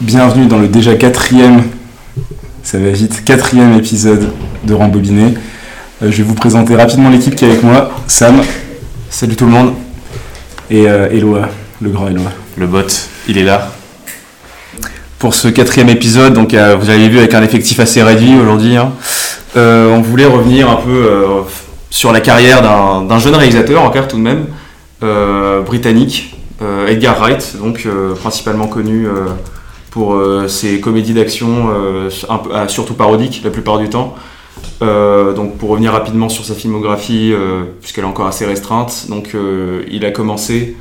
bienvenue dans le déjà quatrième, ça va vite, quatrième épisode de Rambobiné. Euh, je vais vous présenter rapidement l'équipe qui est avec moi. Sam. Salut tout le monde. Et euh, Eloi, le grand Eloi. Le bot, il est là. Pour ce quatrième épisode, donc euh, vous avez vu avec un effectif assez réduit aujourd'hui, hein. Euh, on voulait revenir un peu euh, sur la carrière d'un jeune réalisateur, encore tout de même, britannique, Edgar Wright, donc principalement connu pour euh, ses comédies d'action, euh, ah, surtout parodiques la plupart du temps. Euh, donc pour revenir rapidement sur sa filmographie, euh, puisqu'elle est encore assez restreinte, donc euh, il a commencé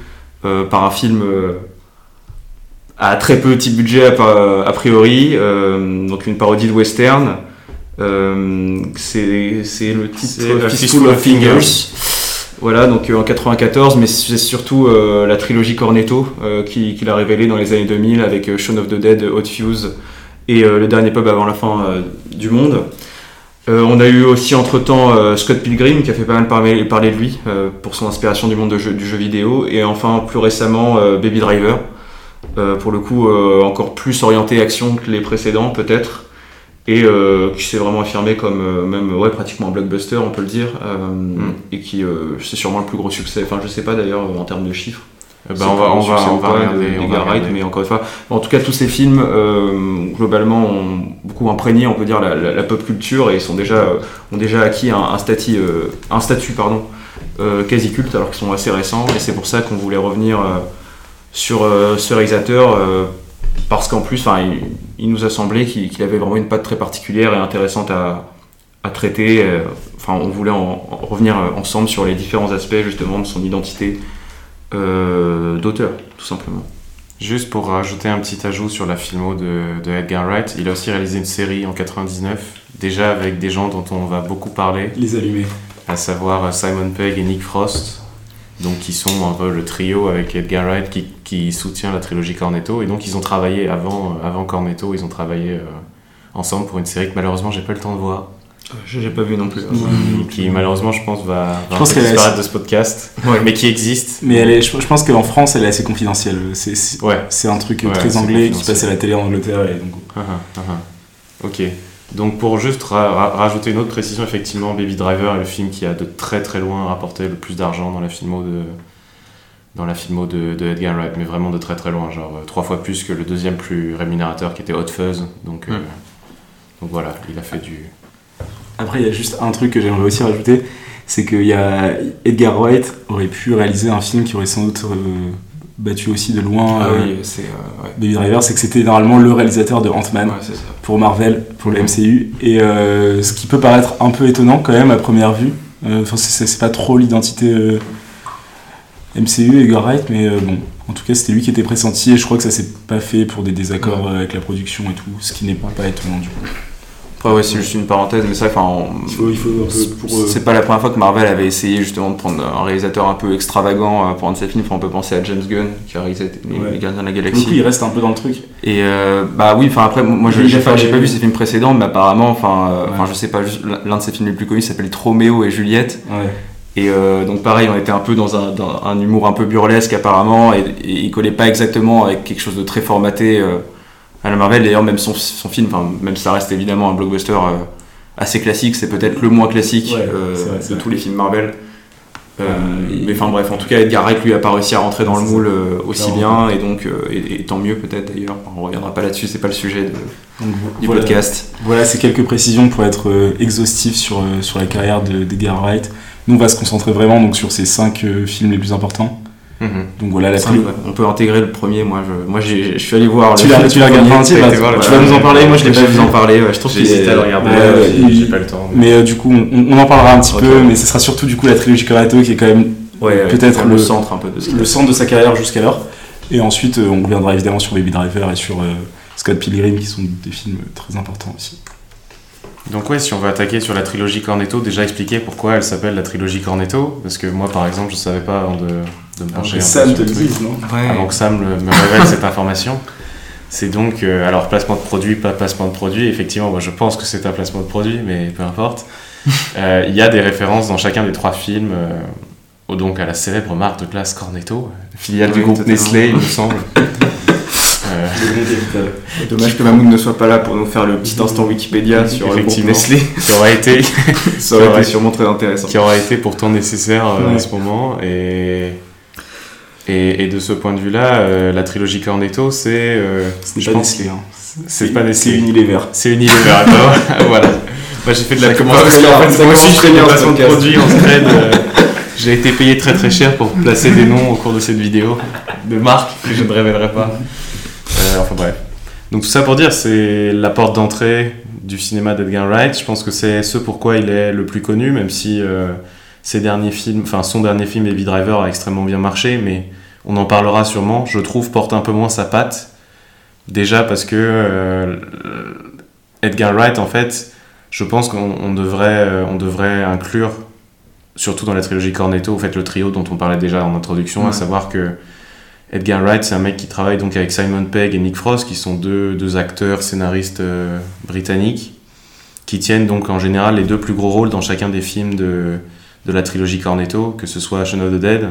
euh, par un film euh, à très petit budget a, a priori, euh, donc une parodie de western. Euh, c'est le titre euh, Fistful of Fingers. Voilà, donc euh, en 94, mais c'est surtout euh, la trilogie Cornetto euh, qui- qu'il a révélé dans les années 2000 avec Shaun of the Dead, Hot Fuse et Le Dernier Pub avant la fin du monde. On a eu aussi entre-temps euh, Scott Pilgrim qui a fait pas mal parler, de lui pour son inspiration du monde du jeu vidéo et enfin plus récemment Baby Driver. Pour le coup encore plus orienté action que les précédents peut-être et euh, qui s'est vraiment affirmé comme euh, même ouais pratiquement un blockbuster on peut le dire euh, et qui c'est sûrement le plus gros succès enfin je sais pas d'ailleurs en termes de chiffres c'est bah, on va, on va, on va regarder. on va Edgar Wright, regarder. mais encore une fois en tout cas tous ces films euh, globalement ont beaucoup imprégné on peut dire la, la- la pop culture et sont déjà euh, ont déjà acquis un, un statut euh, un statut pardon quasi culte alors qu'ils sont assez récents et c'est pour ça qu'on voulait revenir sur ce réalisateur parce qu'en plus enfin, il, il nous a semblé qu'il qu'il avait vraiment une patte très particulière et intéressante à, à traiter. Euh, enfin on voulait en, en revenir euh, ensemble sur les différents aspects justement de son identité euh, d'auteur tout simplement. Juste pour rajouter un petit ajout sur la filmo de, de Edgar Wright, il a aussi réalisé une série en 99, déjà avec des gens dont on va beaucoup parler, Les allumés. à savoir Simon Pegg et Nick Frost, donc qui sont un peu le trio avec Edgar Wright qui, qui soutient la trilogie Cornetto. Et donc ils ont travaillé avant, euh, avant Cornetto, ils ont travaillé euh, ensemble pour une série que malheureusement j'ai pas eu le temps de voir, j'ai pas vu non plus qui malheureusement je pense va, va Je pense qu'elle a- disparaître de ce podcast, Ouais. mais qui existe. Mais elle est, je, je pense qu'en France, elle est assez confidentielle. C'est, c'est, Ouais. un truc Ouais, très anglais qui confidentiel. passe à la télé en Angleterre. Et donc, Ah, ah, ah. Ok. Donc pour juste ra- ra- rajouter une autre précision, effectivement, Baby Driver est le film qui a de très très loin rapporté le plus d'argent dans la filmo de dans la filmo de, de Edgar Wright, mais vraiment de très très loin, genre euh, trois fois plus que le deuxième plus rémunérateur qui était Hot Fuzz. Donc, euh, Mm. donc voilà, il a fait du. Après, il y a juste un truc que j'aimerais aussi rajouter, c'est que y a Edgar Wright aurait pu réaliser un film qui aurait sans doute euh, battu aussi de loin ah oui c'est euh, ouais. Baby Driver, c'est que c'était normalement le réalisateur de Ant-Man Ouais, pour Marvel, pour le MCU, et euh, ce qui peut paraître un peu étonnant quand même à première vue. Enfin, c'est- pas trop l'identité MCU Edgar Wright, mais euh, bon, en tout cas, c'était lui qui était pressenti, et je crois que ça s'est pas fait pour des désaccords avec la production et tout, ce qui n'est pas, étonnant du coup. Après, ouais, c'est juste une parenthèse, mais c'est vrai, enfin, euh, c'est pas la première fois que Marvel avait essayé justement de prendre un réalisateur un peu extravagant euh, pour un de ses films. Enfin, on peut penser à James Gunn qui a réalisé les, Ouais. les Gardiens de la Galaxie. coup, il reste un peu dans le truc. Et euh, bah oui, enfin après, moi j'ai pas, les- pas vu ses films précédents, mais apparemment, enfin, euh, Ouais. je sais pas, l'un de ses films les plus connus s'appelle Troméo et Juliette. Ouais. Et euh, donc pareil, on était un peu dans un, dans un humour un peu burlesque apparemment, et, et il collait pas exactement avec quelque chose de très formaté euh, à la Marvel. D'ailleurs, même son, son film, même si ça reste évidemment un blockbuster euh, assez classique, c'est peut-être le moins classique Ouais, euh, vrai, de vrai. tous les films Marvel. Et- mais enfin bref, en tout cas, Edgar Wright lui a pas réussi à rentrer dans le moule euh, aussi bien, et donc euh, et, et tant mieux peut-être d'ailleurs. On reviendra pas là-dessus, c'est pas le sujet de- Donc, du voilà. podcast. Voilà, c'est quelques précisions pour être euh, exhaustif sur, euh, sur la carrière de- d'Edgar Wright. Nous, on va se concentrer vraiment donc, sur ces cinq euh, films les plus importants. Donc voilà, la trilogie. On peut intégrer le premier. Moi, je, moi, j'ai- je suis allé voir. Tu l'as- tu l'as regardé le- tu vas nous en parler, moi, je l'ai pas vais vu. vous en parler. ouais, je trouve J'ai qu'il hésité est- à le regarder, Ouais, ouais, j'ai- pas le temps. Mais euh, du coup, on, on en parlera un petit peu, mais ce sera surtout du coup la trilogie Cornetto qui est quand même Ouais, peut-être le, centre un peu de le centre de sa carrière jusqu'alors. Et ensuite, euh, on reviendra évidemment sur Baby Driver et sur Scott Pilgrim, qui sont des films très importants aussi. Donc ouais, si on veut attaquer sur la trilogie Cornetto, déjà expliquer pourquoi elle s'appelle la trilogie Cornetto, parce que moi par exemple je savais pas avant de, de me pencher un peu sur le truc. non Ouais. avant que Sam le- me révèle cette information. C'est donc, euh, alors placement de produit, pas placement de produit, effectivement, moi je pense que c'est un placement de produit, mais peu importe. Euh, Il y a des références dans chacun des trois films, euh, donc à la célèbre marque de glace Cornetto, filiale du groupe. Nestlé, il me semble. Euh, Dommage que Mahmoud ne soit pas là pour nous faire le petit instant Wikipédia sur le groupe. Nestlé. qui aurait été, Ça aurait C'est été sûrement très intéressant. qui aurait été pourtant nécessaire euh, Ouais. à ce moment. Et, et, et de ce point de vue-là, euh, la trilogie Cornetto, c'est. euh, Ce n'est je pas pense- Nestlé. Hein. C'est pas C'est Nestlé. Unilever. C'est Unilever, attends. voilà. Moi j'ai fait de la Ça com commence parce très qu'en bien, fait, ça moi aussi je fais de produits en thread. euh, J'ai été payé très très cher pour placer des noms au cours de cette vidéo de marques que je ne révélerai pas. Euh, enfin bref. Donc tout ça pour dire, c'est la porte d'entrée du cinéma d'Edgar Wright. Je pense que c'est ce pourquoi il est le plus connu, même si euh, ses derniers films, enfin son dernier film Baby Driver a extrêmement bien marché, mais on en parlera sûrement. Je trouve porte un peu moins sa patte. Déjà parce que euh, Edgar Wright, en fait, je pense qu'on on devrait, euh, on devrait inclure, surtout dans la trilogie Cornetto, en fait, le trio dont on parlait déjà en introduction, à savoir que Edgar Wright, c'est un mec qui travaille donc avec Simon Pegg et Nick Frost, qui sont deux, deux acteurs, scénaristes euh, britanniques, qui tiennent donc en général les deux plus gros rôles dans chacun des films de, de la trilogie Cornetto, que ce soit Shaun of the Dead,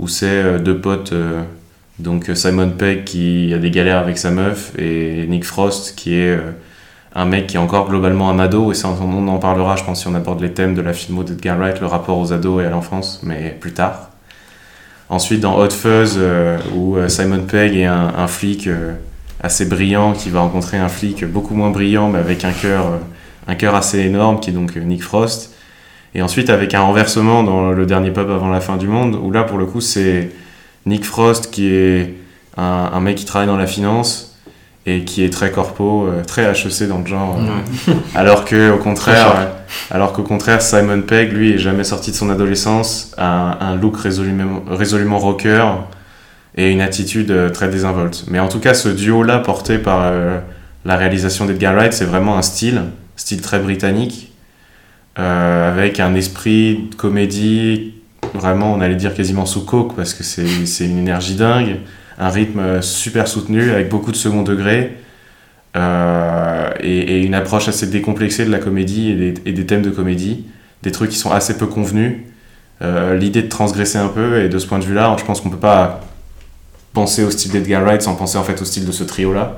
où c'est euh, deux potes, euh, donc Simon Pegg qui a des galères avec sa meuf, et Nick Frost qui est un mec qui est encore globalement un ado, et ça on en parlera je pense si on aborde les thèmes de la filmo d'Edgar Wright, le rapport aux ados et à l'enfance, mais plus tard. Ensuite dans Hot Fuzz, euh, où euh, Simon Pegg est un, flic euh, assez brillant qui va rencontrer un flic beaucoup moins brillant mais avec un cœur un cœur assez énorme qui est donc Nick Frost. Et ensuite avec un renversement dans le dernier pub avant la fin du monde, où là pour le coup c'est Nick Frost qui est un, un mec qui travaille dans la finance et qui est très corpo, euh, très HEC dans le genre. euh, alors que au contraire, euh, alors qu'au contraire Simon Pegg lui est jamais sorti de son adolescence, a un, un look résolument, résolument rocker et une attitude très désinvolte. Mais en tout cas, ce duo-là porté par euh, la réalisation d'Edgar Wright, c'est vraiment un style, style très britannique, euh, avec un esprit de comédie, vraiment on allait dire quasiment sous coke parce que c'est c'est une énergie dingue, un rythme euh, super soutenu avec beaucoup de second degré. euh, et, et une approche assez décomplexée de la comédie et des, et des thèmes de comédie, des trucs qui sont assez peu convenus. Euh, L'idée de transgresser un peu, et de ce point de vue-là, je pense qu'on peut pas penser au style d'Edgar Wright sans penser en fait au style de ce trio-là.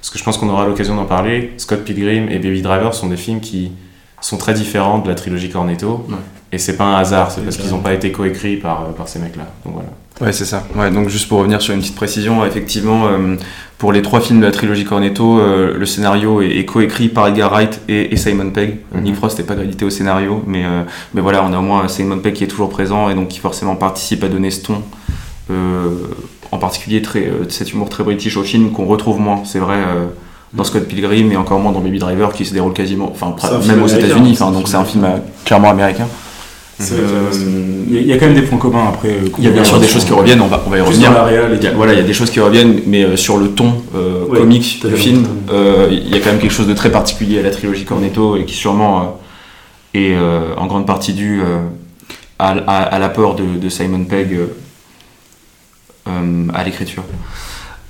Parce que je pense qu'on aura l'occasion d'en parler. Scott Pilgrim et Baby Driver sont des films qui sont très différents de la trilogie Cornetto. Ouais. Et c'est pas un hasard, c'est parce qu'ils n'ont pas été coécrits par, par ces mecs-là. Donc voilà. Ouais, c'est ça. Ouais, donc juste pour revenir sur une petite précision, effectivement, euh, pour les trois films de la trilogie Cornetto, euh, le scénario est, est coécrit par Edgar Wright et, et Simon Pegg. Mhm. Nick Frost n'est pas crédité au scénario, mais, euh, mais voilà, on a au moins Simon Pegg qui est toujours présent et donc qui forcément participe à donner ce ton, en particulier très, cet humour très british au film qu'on retrouve moins, c'est vrai. dans Scott Pilgrim et encore moins dans Baby Driver qui se déroule quasiment, enfin même aux États-Unis, donc c'est un film euh, clairement américain. Il y, a- il y a quand même des points communs après. euh, il y a bien sûr des choses qui reviennent, on va, on va y revenir. dans la réal et Il y a, tout. voilà, il y a des choses qui reviennent, mais euh, sur le ton euh, Ouais, comique du film, euh, il y a quand même quelque chose de très particulier à la trilogie Cornetto et qui sûrement euh, est euh, en grande partie dû euh, à, à- à l'apport de, de Simon Pegg euh, euh, à l'écriture.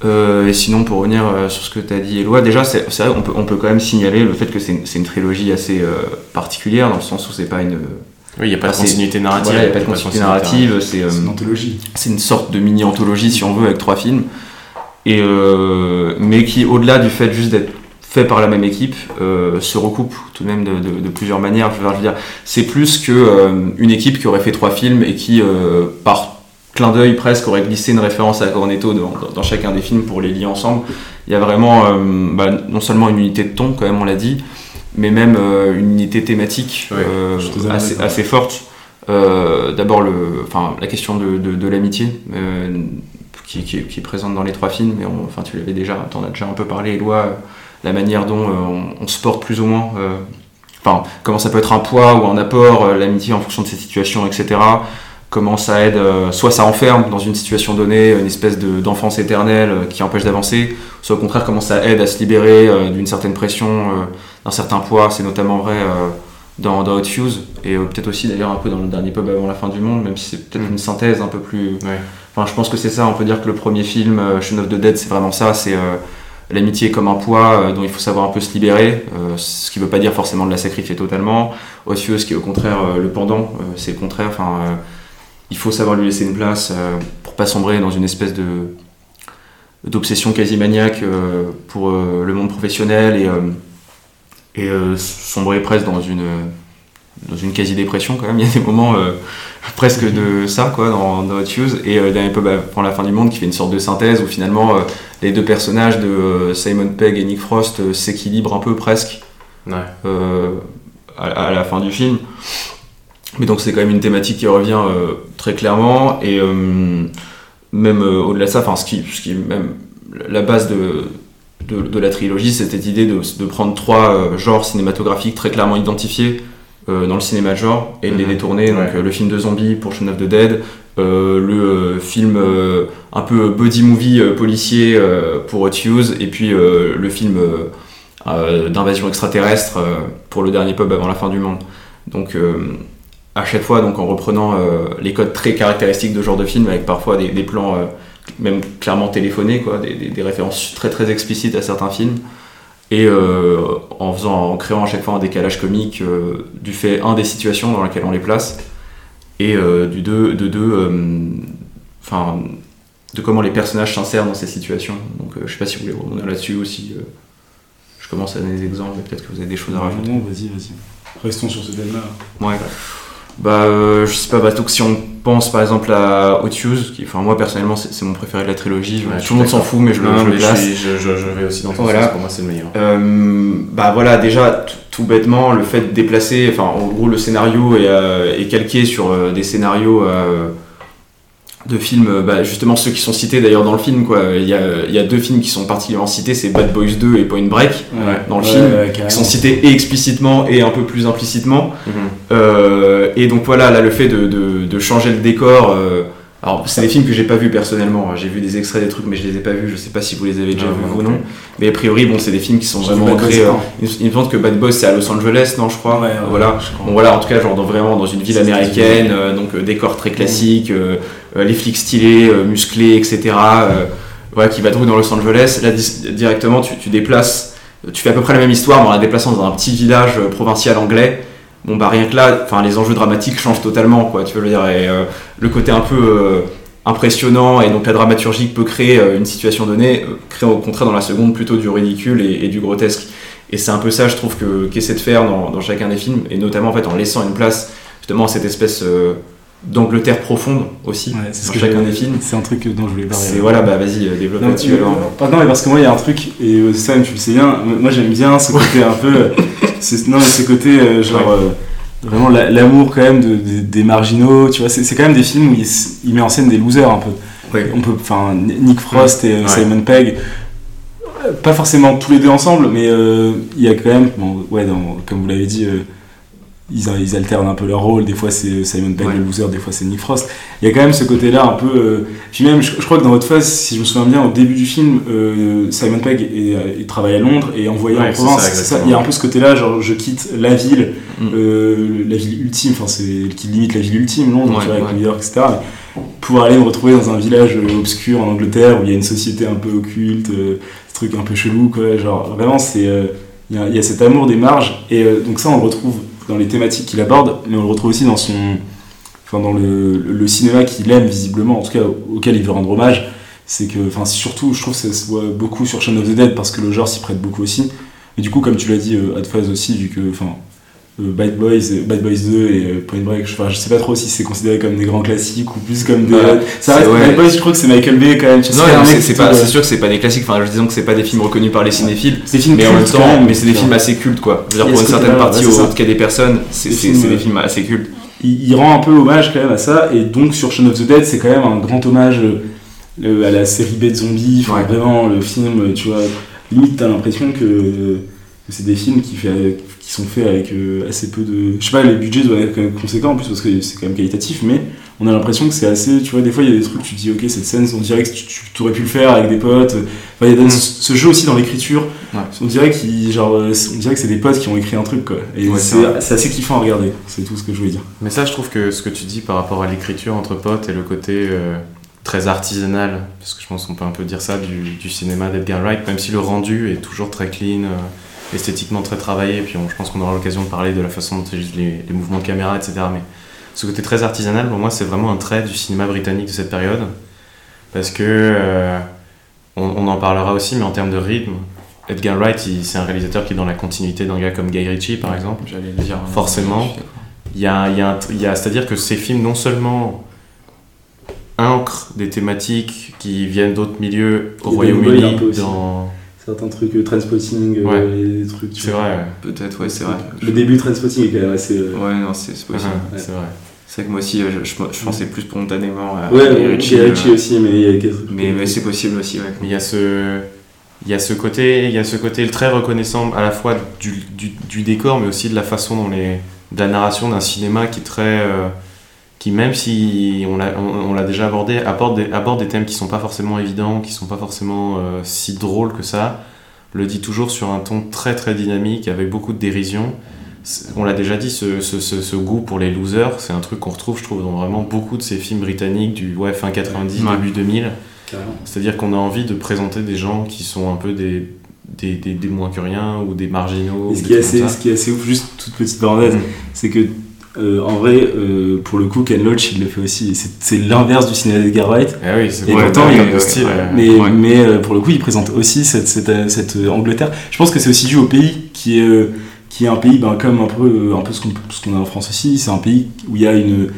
Euh, et sinon, pour revenir euh, sur ce que tu as dit, Eloi, déjà, c'est vrai qu'on peut, on peut quand même signaler le fait que c'est une, c'est une trilogie assez euh, particulière, dans le sens où c'est pas une. Oui, il n'y a pas de continuité narrative. Voilà, il n'y a pas de continuité narrative, c'est. euh, C'est une anthologie. c'est une sorte de mini-anthologie, si on veut, avec trois films. Et, euh, mais qui, au-delà du fait juste d'être fait par la même équipe, euh, se recoupe tout de même de, de- de plusieurs manières. Je veux dire, c'est plus que euh, une équipe qui aurait fait trois films et qui, euh, par clin d'œil presque, aurait glissé une référence à Cornetto dans, dans- dans chacun des films pour les lier ensemble. Il y a vraiment euh, bah, non seulement une unité de ton, quand même, on l'a dit, mais même euh, une unité thématique Ouais, euh, assez, forte. Euh, D'abord, la question de, de, de l'amitié, qui, qui, est- qui est présente dans les trois films, mais on- enfin, tu l'avais déjà, t'en as déjà un peu parlé, Éloi, la manière dont on, on se porte plus ou moins, enfin, comment ça peut être un poids ou un apport, l'amitié en fonction de ses situations, etc. Comment ça aide, euh, soit ça enferme dans une situation donnée, une espèce de- d'enfance éternelle euh, qui empêche d'avancer, soit au contraire comment ça aide à se libérer euh, d'une certaine pression, euh, d'un certain poids, c'est notamment vrai euh, dans, dans Hot Fuse, et euh, peut-être aussi d'ailleurs un peu dans le dernier pub avant la fin du monde, même si c'est peut-être Mm. une synthèse un peu plus... Ouais. Enfin je pense que c'est ça, on peut dire que le premier film, euh, Shaun of the Dead, c'est vraiment ça, c'est l'amitié comme un poids dont il faut savoir un peu se libérer, euh, ce qui veut pas dire forcément de la sacrifier totalement. Hot Fuse qui est au contraire euh, le pendant, euh, c'est le contraire, enfin... il faut savoir lui laisser une place pour pas sombrer dans une espèce de d'obsession quasi maniaque pour le monde professionnel et, et sombrer presque dans une, dans une quasi-dépression quand même. Il y a des moments presque de ça quoi dans, dans Hot Fuse. Et euh, dernier peu bah, pour la fin du monde qui fait une sorte de synthèse où finalement euh, les deux personnages de euh, Simon Pegg et Nick Frost euh, s'équilibrent un peu presque à, la fin du film. Mais donc c'est quand même une thématique qui revient très clairement. Et même au-delà de ça enfin ce qui, ce qui même la base de de, de la trilogie, c'était cette idée de, de prendre trois genres cinématographiques très clairement identifiés euh, dans le cinéma genre et de les mhm. détourner. Donc euh, le film de zombies pour Shaun of the Dead, euh, le film un peu body movie policier pour Hot Use et puis le film d'invasion extraterrestre pour le dernier pub avant la fin du monde. Donc à chaque fois, donc en reprenant les codes très caractéristiques de ce genre de film, avec parfois des, plans même clairement téléphonés, quoi, des, des, références très très explicites à certains films. Et euh, en faisant en créant à chaque fois un décalage comique euh, du fait un des situations dans lesquelles on les place et euh, du deux de deux enfin de comment les personnages s'insèrent dans ces situations. Donc je sais pas si vous voulez revenir là-dessus aussi je commence à donner des exemples mais peut-être que vous avez des choses à rajouter. Non vas-y vas-y. Restons sur ce thème là ouais bah, euh, je sais pas, bah, donc si on pense par exemple à Hot qui, enfin, moi personnellement, c'est mon préféré de la trilogie. tout le monde s'en fout, mais je le, je place. Je, vais aussi dans ton voilà. pour moi c'est le meilleur. Euh, bah voilà, déjà, tout bêtement, le fait de déplacer, enfin, en gros, le scénario est, euh, est calqué sur euh, des scénarios de films, euh, bah, justement ceux qui sont cités d'ailleurs dans le film. Quoi. Il, y a, il y a deux films qui sont particulièrement cités, c'est Bad Boys 2 et Point Break dans le film, qui sont cités et explicitement et un peu plus implicitement. Mhm. Euh, et donc voilà, là le fait de, de, de changer le décor. Euh, alors, c'est des films que j'ai pas vus personnellement. J'ai vu des extraits des trucs, mais je les ai pas vus. Je sais pas si vous les avez déjà vus ou non. Mais a priori, bon, c'est des films qui sont vraiment ancrés. il, me semble que Bad Boys c'est à Los Angeles, non, je crois. voilà. bon, voilà, en tout cas, genre dans, vraiment dans une ville américaine, donc décor très classique. Euh, les flics stylés, euh, musclés, etc. Euh, voilà, qui va trouver dans Los Angeles. Là, directement, tu, déplaces, tu fais à peu près la même histoire, mais en la déplaçant dans un petit village provincial anglais. Bon, bah rien que là, les enjeux dramatiques changent totalement, quoi. Tu veux dire, et, le côté un peu impressionnant et donc la dramaturgie peut créer une situation donnée, crée au contraire dans la seconde plutôt du ridicule et, du grotesque. Et c'est un peu ça, je trouve, qu'essaie de faire dans, dans, chacun des films, et notamment en fait en laissant une place justement à cette espèce d'Angleterre profonde aussi ouais, c'est ce que chacun des films. c'est un truc dont je voulais parler voilà bah vas-y euh, développe là-dessus alors. non mais parce que moi il y a un truc et euh, ça tu le sais bien moi j'aime bien ce côté un peu non mais ce côté euh, genre vraiment l'amour quand même de, des marginaux tu vois c'est quand même des films où il, il, met en scène des losers un peu. On peut enfin Nick Frost et Simon Pegg pas forcément tous les deux ensemble mais il y a quand même bon, ouais dans, comme vous l'avez dit ils, ils, alternent un peu leur rôle. Des fois, c'est Simon Pegg le loser, des fois, c'est Nick Frost. Il y a quand même ce côté-là un peu. Euh, puis même, je, crois que dans votre phase, si je me souviens bien, au début du film, euh, Simon Pegg euh, il travaille à Londres et envoyé en province. il y a un peu ce côté-là, genre je quitte la ville, mm. la ville ultime, enfin, c'est qui limite la ville ultime, Londres, avec New York, etc. pour aller me retrouver dans un village obscur en Angleterre où il y a une société un peu occulte, ce truc un peu chelou, quoi. Genre, vraiment, c'est. Il y, a, y, a cet amour des marges, et donc ça, on le retrouve dans les thématiques qu'il aborde, mais on le retrouve aussi dans son, enfin dans le, cinéma qu'il aime visiblement, en tout cas auquel il veut rendre hommage. C'est que, enfin surtout, je trouve que ça se voit beaucoup sur Shaun of the Dead parce que le genre s'y prête beaucoup aussi. Mais du coup, comme tu l'as dit, euh, Phase aussi, vu que, enfin, euh, Bad Boys, Bad Boys 2 et euh, Point Break, je, je sais pas trop si c'est considéré comme des grands classiques ou plus comme des. ça reste, Bad Boys, je crois que c'est Michael Bay quand même. non, c'est c'est sûr que c'est pas des classiques. Enfin, disons que c'est pas des films reconnus par les cinéphiles. C'est films mais en même temps, mais c'est des films assez cultes quoi. Je veux dire, pour une certaine partie, au cas des personnes, c'est des films assez cultes. Il, rend un peu hommage quand même à ça, et donc sur Shaun of the Dead, c'est quand même un grand hommage euh, à la série B de zombies. Enfin, vraiment, le film, tu vois, limite t'as l'impression que c'est des films qui, fait, qui sont faits avec euh, assez peu de. Je sais pas, les budgets doivent être quand même conséquents en plus parce que c'est quand même qualitatif, mais on a l'impression que c'est assez. Tu vois, des fois il y a des trucs, tu te dis, ok, cette scène, on dirait que tu, aurais pu le faire avec des potes. Enfin, il y a mm. ce jeu aussi dans l'écriture. On dirait genre, euh, on dirait que c'est des potes qui ont écrit un truc, quoi. Et c'est assez kiffant à regarder, c'est tout ce que je voulais dire. Mais ça, je trouve que ce que tu dis par rapport à l'écriture entre potes et le côté. Euh, très artisanal, parce que je pense qu'on peut un peu dire ça du, du cinéma d'Edgar Wright, même si le rendu est toujours très clean, esthétiquement très travaillé, puis je pense qu'on aura l'occasion de parler de la façon dont les, les mouvements de caméra, etc. Mais ce côté très artisanal, pour moi, c'est vraiment un trait du cinéma britannique de cette période, parce que euh, on, on en parlera aussi, mais en termes de rythme, Edgar Wright, c'est un réalisateur qui est dans la continuité d'un gars comme Guy Ritchie, par exemple. J'allais le dire. hein. Forcément. Il y a, il y a, y a- c'est-à-dire que ces films non seulement ancrent des thématiques qui viennent d'autres milieux au Royaume-Uni, dans... Certains trucs, euh, Transpotting, euh, Ouais. les trucs. tu C'est vrai, ouais. Peut-être, ouais, c'est vrai. Le début de Transpotting est quand même assez. euh, Ouais, non, c'est c'est possible. Mhm, C'est vrai. C'est vrai que moi aussi, euh, je, je, je pensais plus spontanément à Ouais, Ritchie, Ritchie euh, aussi, mais il y a quelques trucs. mais, mais c'est possible aussi, ouais. Mais il y a ce, il y a ce côté, il y a ce côté très reconnaissant à la fois du, du, du décor, mais aussi de la façon dont les, de la narration d'un cinéma qui est très, euh, qui même si on l'a, on, on l'a déjà abordé, aborde des, aborde des thèmes qui sont pas forcément évidents, qui sont pas forcément euh, si drôles que ça, le dit toujours sur un ton très très dynamique, avec beaucoup de dérision. On l'a déjà dit, ce, ce, ce, ce goût pour les losers, c'est un truc qu'on retrouve, je trouve, dans vraiment beaucoup de ces films britanniques du ouais, fin 90, Ouais. début 2000. Carrément. C'est-à-dire qu'on a envie de présenter des gens qui sont un peu des, des, des, des moins que rien ou des marginaux. Et ce est assez, qui est assez ouf, juste toute petite parenthèse, Mm. c'est que euh, en vrai, euh, pour le coup, Ken Loach il le fait aussi. C'est l'inverse du cinéma d'Edgar Wright. Ah oui, c'est Et ouais, pourtant, il- style. euh, Mais, Ouais. mais euh, pour le coup, il présente aussi cette, cette, euh, cette, euh, Angleterre. Je pense que c'est aussi dû au pays qui est, euh, qui est un pays ben, comme un peu, euh, un peu ce qu'on ce qu'on a en France aussi. C'est un pays où il y a une,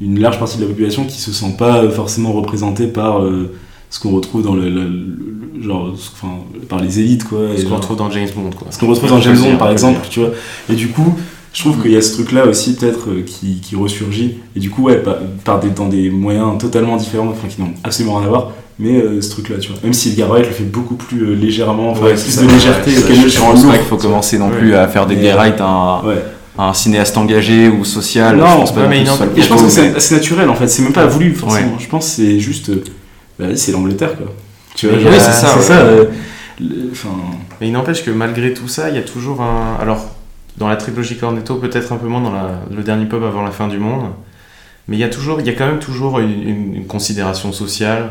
une large partie de la population qui se sent pas euh, forcément représentée par euh, ce qu'on retrouve dans le, le- le- genre, enfin, par les élites quoi. Ce qu'on retrouve dans James Bond. Quoi. ce qu'on retrouve dans James Bond par le exemple, tu vois. Et du coup, je trouve qu'il y a ce truc-là aussi peut-être euh, qui, qui ressurgit. Et du coup, ouais, par, par des, dans des moyens totalement différents, enfin qui n'ont absolument rien à voir. Mais euh, ce truc-là, tu vois. Même si Edgar Wright le fait beaucoup plus euh, légèrement, enfin, Ouais, avec plus ça, de ouais, légèreté. ça, Ken je- pense pas qu'il faut commencer non Ouais. plus à faire des Mais, Wright un, Ouais. un cinéaste engagé ou social. Non, je pense pas ouais, non mais que Et je pense que c'est mais- assez naturel en fait, c'est même pas voulu forcément. Ouais. Je pense que c'est juste. bah, c'est l'Angleterre quoi. Tu vois, oui, c'est ça. ça, C'est ouais. ça. euh, le- Enfin. Mais il n'empêche que malgré tout ça, il y a toujours un. Alors, dans la trilogie Cornetto, peut-être un peu moins dans la- le dernier pub avant la fin du monde, mais il y a toujours, il y a quand même toujours une, une- une considération sociale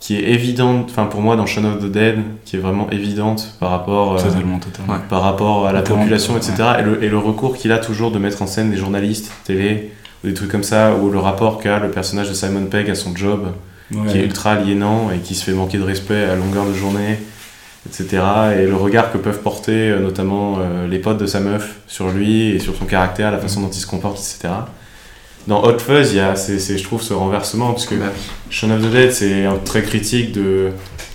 qui est évidente, enfin pour moi dans Shaun of the Dead, qui est vraiment évidente par rapport, euh, Totalement, par rapport à la Totalement, population, ouais. etc. Et, le, et le recours qu'il a toujours de mettre en scène des journalistes télé, ou des trucs comme ça, ou le rapport qu'a le personnage de Simon Pegg à son job, Ouais. qui est ultra aliénant et qui se fait manquer de respect à longueur de journée, etc. Et le regard que peuvent porter euh, notamment euh, les potes de sa meuf sur lui et sur son caractère, la façon dont il se comporte, etc. Dans Hot Fuzz, il y a, je trouve, ce renversement, parce que Bah, Shaun of the Dead, c'est très critique de,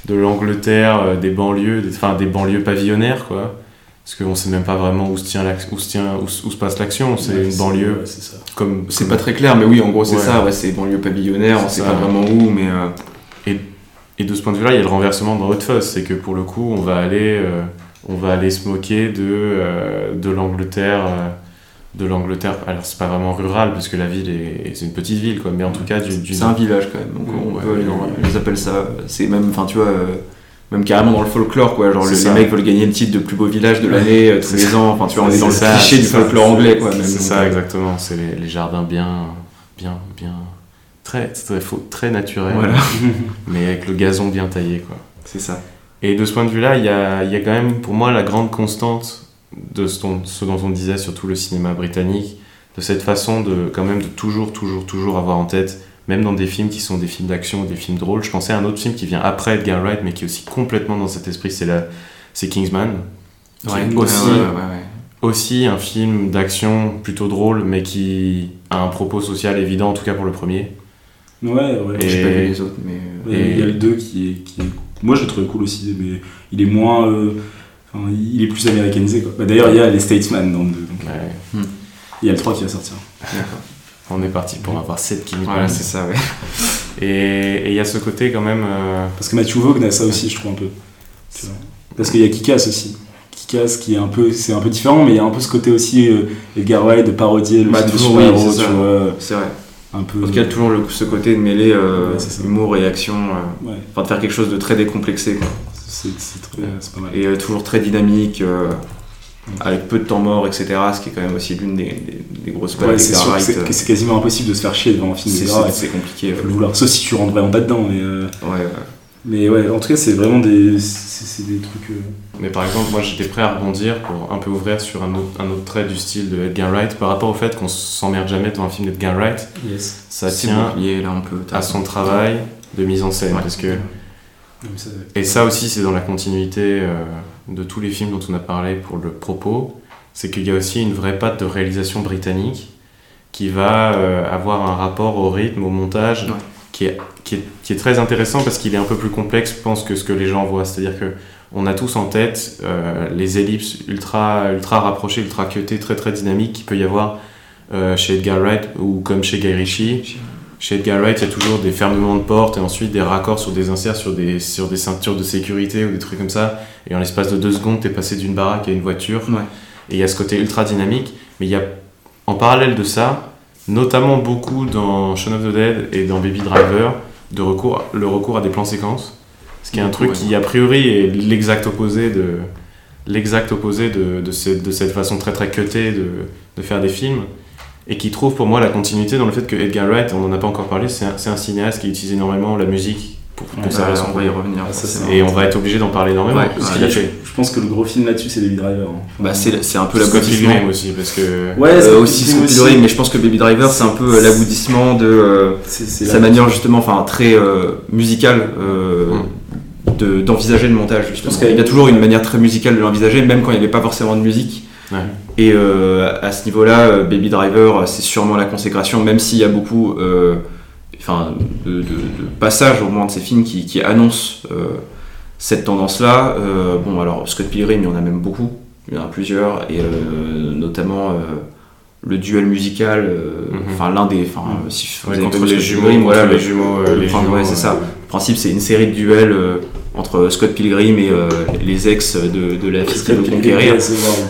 de l'Angleterre, euh, des banlieues, des- enfin des banlieues pavillonnaires, quoi. Parce qu'on sait même pas vraiment où se, tient l'ac- où se, tient, où, se- où se passe l'action, c'est Ouais, une banlieue ouais, c'est comme... Comme- pas très clair, mais oui, en gros, c'est Ouais. ça. Ouais, c'est banlieue pavillonnaire, on C'est sait pas vraiment où, mais. euh, Et de ce point de vue-là, il y a le renversement dans Hot Fuzz, c'est que pour le coup, on va aller, euh, on va aller se moquer de, euh, de l'Angleterre, euh, de l'Angleterre. Alors c'est pas vraiment rural parce que la ville est, c'est une petite ville, quoi, mais en tout cas du, du C'est un village quand même, donc Ouais, on ouais, peut aller ouais, dans- ouais. Ils appellent ça. C'est même, enfin, tu vois, euh, même carrément dans le folklore, quoi. Genre, le- les mecs veulent gagner le titre de plus beau village de l'année tous les ans. Enfin, tu vois, on est dans le cliché du folklore anglais, quoi. C'est ça exactement. C'est les, les jardins bien, bien, bien, très, très, faux- très naturels, Voilà, mais avec le gazon bien taillé, quoi. c'est ça. Et de ce point de vue-là, il y a, y a quand même pour moi la grande constante de ce dont, ce dont on disait sur tout le cinéma britannique, de cette façon de quand même de toujours, toujours, toujours avoir en tête, même dans des films qui sont des films d'action ou des films drôles. Je pensais à un autre film qui vient après Edgar Wright, mais qui est aussi complètement dans cet esprit, c'est la, c'est Kingsman. Qui Ouais, est ouais, aussi, ouais, ouais, ouais. aussi un film d'action plutôt drôle, mais qui a un propos social évident, en tout cas pour le premier. Ouais, ouais. Et- J'ai pas vu les autres, mais. euh, Ouais, Il y a le 2 qui est, qui est- Moi, je le trouvais cool aussi, mais il est moins. euh, enfin, il est plus américanisé, quoi. Bah, D'ailleurs, il y a les Statesman dans le 2. donc, Ouais. Il y a le 3 qui va sortir. D'accord. On est parti pour avoir 7 Kingsman. Voilà, c'est ça, ouais. Et et il y a ce côté quand même. euh, Parce que Matthew Vaughn a ça aussi, je trouve, un peu. Parce qu'il y a Kikas aussi. Kikas qui est un peu. C'est un peu différent, mais il y a un peu ce côté aussi, euh, Edgar Wright, de parodier le Bah, film oui, super-héros, c'est tu vois. C'est vrai. Un peu. En tout cas, toujours le- ce côté de mêler euh, Ouais, humour et action. euh, Ouais, Enfin, de faire quelque chose de très décomplexé, quoi. c'est pas mal. Et euh, toujours très dynamique, euh, avec peu de temps mort, etc. Ce qui est quand même aussi l'une des, des- des grosses Ouais, c'est c'est- quasiment impossible de se faire chier devant un film C'est compliqué. Faut le vouloir. Sauf si tu rentres vraiment pas dedans, mais. euh, Ouais, ouais. Mais ouais, en tout cas, c'est vraiment des. C'est des trucs. euh, Mais par exemple, moi j'étais prêt à rebondir pour un peu ouvrir sur un autre, un autre trait du style de Edgar Wright par rapport au fait qu'on s'emmerde jamais devant un film d'Edgar Wright. Ça C'est tient lié là un peu. à son travail de mise en scène. Ouais. Parce que Et ça aussi, c'est dans la continuité euh, de tous les films dont on a parlé pour le propos. C'est qu'il y a aussi une vraie patte de réalisation britannique qui va euh, avoir un rapport au rythme, au montage, Ouais. Qui, est, qui, est, qui est très intéressant parce qu'il est un peu plus complexe, je pense, que ce que les gens voient. C'est-à-dire que on a tous en tête euh, les ellipses ultra, ultra rapprochées, ultra cutées, très très dynamiques qu'il peut y avoir euh, chez Edgar Wright ou comme chez Guy Ritchie. Chez Edgar Wright, il y a toujours des fermements de portes et ensuite des raccords sur des inserts, sur des, sur des ceintures de sécurité ou des trucs comme ça. Et en l'espace de deux secondes, t'es passé d'une baraque à une voiture. Ouais. Et il y a ce côté ultra dynamique. Mais il y a, en parallèle de ça, notamment beaucoup dans Shaun of the Dead et dans Baby Driver, de recours, le recours à des plans séquences. Ce qui est un truc ouais. qui, a priori, est l'exact opposé de l'exact opposé de, de, cette, de cette façon très très cutée de, de faire des films et qui trouve pour moi la continuité dans le fait que Edgar Wright, on n'en a pas encore parlé, c'est un, c'est un cinéaste qui utilise énormément la musique pour conserver son on va y revenir. Ah, ça, Et on va être obligé d'en parler énormément. Ouais, parce ouais, qu'il a il a fait Je pense que le gros film là-dessus, c'est Baby Driver. hein. Bah, c'est c'est un peu l'aboutissement. Aussi, parce que Ouais, Euh, aussi Scott Pilgrim, mais je pense que Baby Driver c'est un peu euh, l'aboutissement de euh, sa manière justement, enfin très euh, musicale euh, de- d'envisager le montage. Justement. pense qu'il y a- Il y a toujours une manière très musicale de l'envisager, même quand il n'y avait pas forcément de musique. Ouais. Et euh, à ce niveau-là, Baby Driver, c'est sûrement la consécration, même s'il y a beaucoup euh, enfin, de, de- de passages au moins de ces films qui, qui annoncent euh, cette tendance-là. Euh, bon, alors Scott Pilgrim, il y en a même beaucoup, il y en a plusieurs, et euh, notamment le duel musical, euh, Mhm. enfin l'un des. Enfin, Mhm. si vous Ouais, avez les jumeaux, voilà, les le- jumeaux, euh, le les jumeaux, ouais, c'est ça. Le principe, c'est une série de duels entre Scott Pilgrim et euh, les ex de, de la fille Pilgrim, conquérir.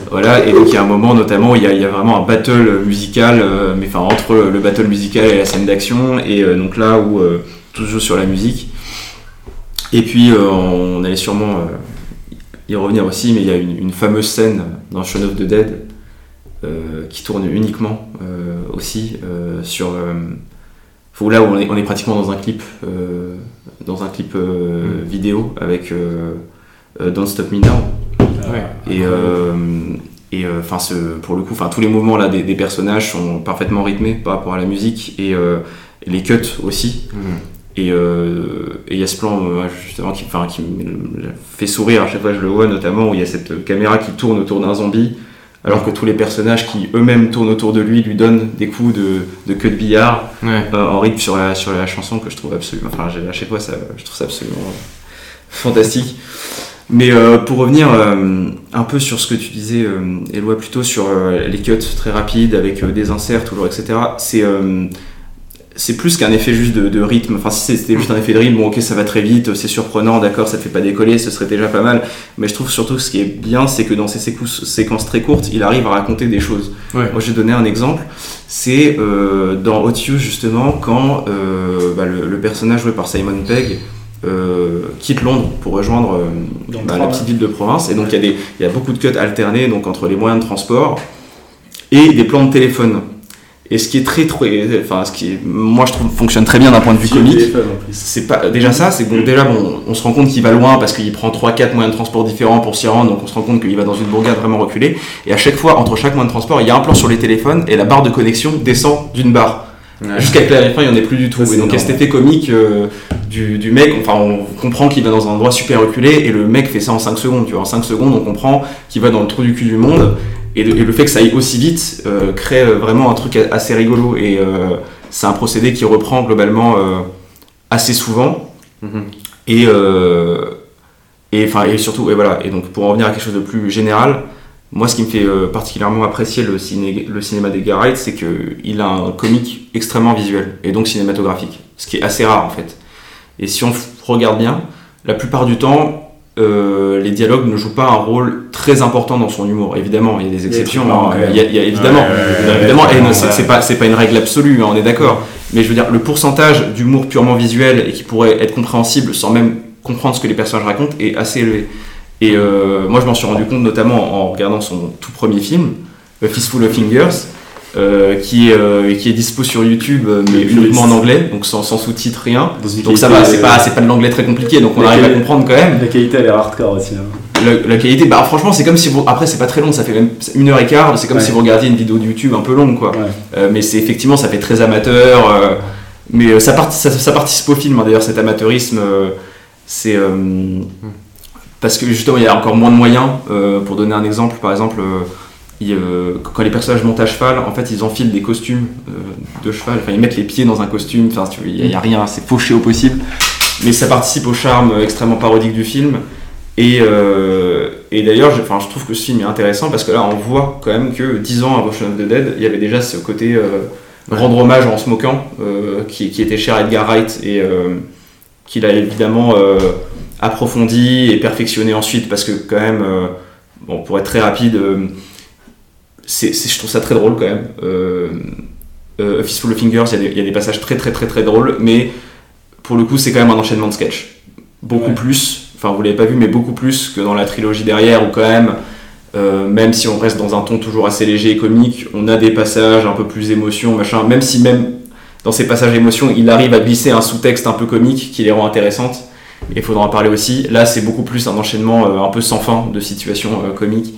Voilà, et donc il y a un moment notamment où il y a, il y a vraiment un battle musical, euh, mais enfin entre le, le battle musical et la scène d'action, et euh, donc là où tout se joue sur la musique. Et puis on allait sûrement y revenir aussi, mais il y a une, une fameuse scène dans Shaun of the Dead qui tourne uniquement aussi sur. Faut- là où on est, on est pratiquement dans un clip, euh, dans un clip euh, vidéo avec euh, Don't Stop Me Now. Ouais. Et, et enfin, pour le coup, enfin, tous les mouvements là des, des personnages sont parfaitement rythmés par rapport à la musique et, les cuts aussi. Mhm. Et il y a ce plan justement qui, qui me fait sourire à chaque fois que je le vois, notamment où il y a cette caméra qui tourne autour d'un zombie, alors que tous les personnages qui eux-mêmes tournent autour de lui lui donnent des coups de, de queue de billard Ouais. euh, en rythme sur la, sur la chanson que je trouve absolument. Enfin, j'ai- à chaque fois, ça, je trouve ça absolument euh, fantastique. Mais euh, pour revenir euh, un peu sur ce que tu disais, Éloi, plutôt sur les cuts très rapides avec des inserts toujours, etc. C'est c'est plus qu'un effet juste de, de rythme. Enfin, si c'était juste un effet de rythme, bon, ok, ça va très vite, c'est surprenant, d'accord, ça te fait pas décoller, ce serait déjà pas mal. Mais je trouve surtout que ce qui est bien, c'est que dans ces séquences, séquences très courtes, il arrive à raconter des choses. Ouais. Moi, je vais donner un exemple. C'est euh, dans Hot justement, quand euh, bah, le, le personnage joué par Simon Pegg euh, quitte Londres pour rejoindre euh, bah, la petite ville de province. Et donc, il y, a des- y a beaucoup de cuts alternés donc, entre les moyens de transport et des plans de téléphone. Et ce qui est très, très enfin, ce qui est, moi je trouve fonctionne très bien d'un point de vue comique. C'est pas déjà ça, c'est que bon, déjà bon, on se rend compte qu'il va loin parce qu'il prend 3-4 moyens de transport différents pour s'y rendre, donc on se rend compte qu'il va dans une bourgade vraiment reculée. Et à chaque fois, entre chaque moyen de transport, il y a un plan sur les téléphones et la barre de connexion descend d'une barre. Jusqu'à que la fin, il n'y en ait plus du tout. Ça, et donc, il y a cet effet comique euh, du, du mec, enfin, on comprend qu'il va dans un endroit super reculé et le mec fait ça en 5 secondes. Tu vois, en 5 secondes, on comprend qu'il va dans le trou du cul du monde. Et, le- et le fait que ça aille aussi vite euh, crée euh, vraiment un truc assez rigolo. Et euh, c'est un procédé qui reprend globalement assez souvent. Mhm. Et, et, enfin, et surtout, et voilà. Et donc, pour en revenir à quelque chose de plus général, moi, ce qui me fait particulièrement apprécier le, ciné, le cinéma d'Edgar Wright, c'est qu'il a un comique extrêmement visuel et donc cinématographique, ce qui est assez rare en fait. Et si on regarde bien, la plupart du temps, euh, les dialogues ne jouent pas un rôle très important dans son humour. Évidemment, il y a des exceptions. hein. Il y a, il y a évidemment, Ouais, évidemment, ouais, c'est pas, c'est pas une règle absolue, hein, on est d'accord. Mais je veux dire, le pourcentage d'humour purement visuel et qui pourrait être compréhensible sans même comprendre ce que les personnages racontent est assez élevé. Et euh, moi, je m'en suis rendu compte notamment en regardant son tout premier film, A Fistful of Fingers, euh, qui, est, euh, qui est dispo sur YouTube, euh, mais uniquement en anglais, donc sans, sans sous-titres, rien. Donc ça va, c'est pas, de l'anglais très compliqué, donc on arrive à comprendre quand même. La qualité, elle est hardcore aussi. hein. La, la qualité, bah franchement, c'est comme si vous. Après, c'est pas très long, ça fait même une heure et quart, c'est comme Ouais. si vous regardiez une vidéo de YouTube un peu longue, quoi. Ouais. Euh, mais c'est effectivement, ça fait très amateur. mais ça, parti- ça, ça participe au film, hein, d'ailleurs, cet amateurisme. C'est euh, parce que justement il y a encore moins de moyens. pour donner un exemple, par exemple, euh, euh, quand les personnages montent à cheval, en fait ils enfilent des costumes euh, de cheval. Enfin ils mettent les pieds dans un costume. Enfin il n'y a, rien, c'est fauché au possible. Mais ça participe au charme extrêmement parodique du film. Et, euh, et d'ailleurs, je, je trouve que ce film est intéressant parce que là, on voit quand même que 10 ans avant Shaun of the Dead, il y avait déjà ce côté rendre hommage en se moquant, qui, qui était cher à Edgar Wright et qu'il a évidemment approfondi et perfectionné ensuite parce que quand même, bon, pour être très rapide, c'est, je trouve ça très drôle quand même. Euh, euh, A Fistful of Fingers, il y, a des- il y a des passages très très très très drôles, mais pour le coup, c'est quand même un enchaînement de sketch. Beaucoup Ouais. plus, enfin vous l'avez pas vu, mais beaucoup plus que dans la trilogie derrière, où quand même, euh, même si on reste dans un ton toujours assez léger et comique, on a des passages un peu plus émotion, machin, même si même dans ces passages émotion, il arrive à glisser un sous-texte un peu comique qui les rend intéressantes. Et il faudra en parler aussi. Là, c'est beaucoup plus un enchaînement euh, un peu sans fin de situations comiques.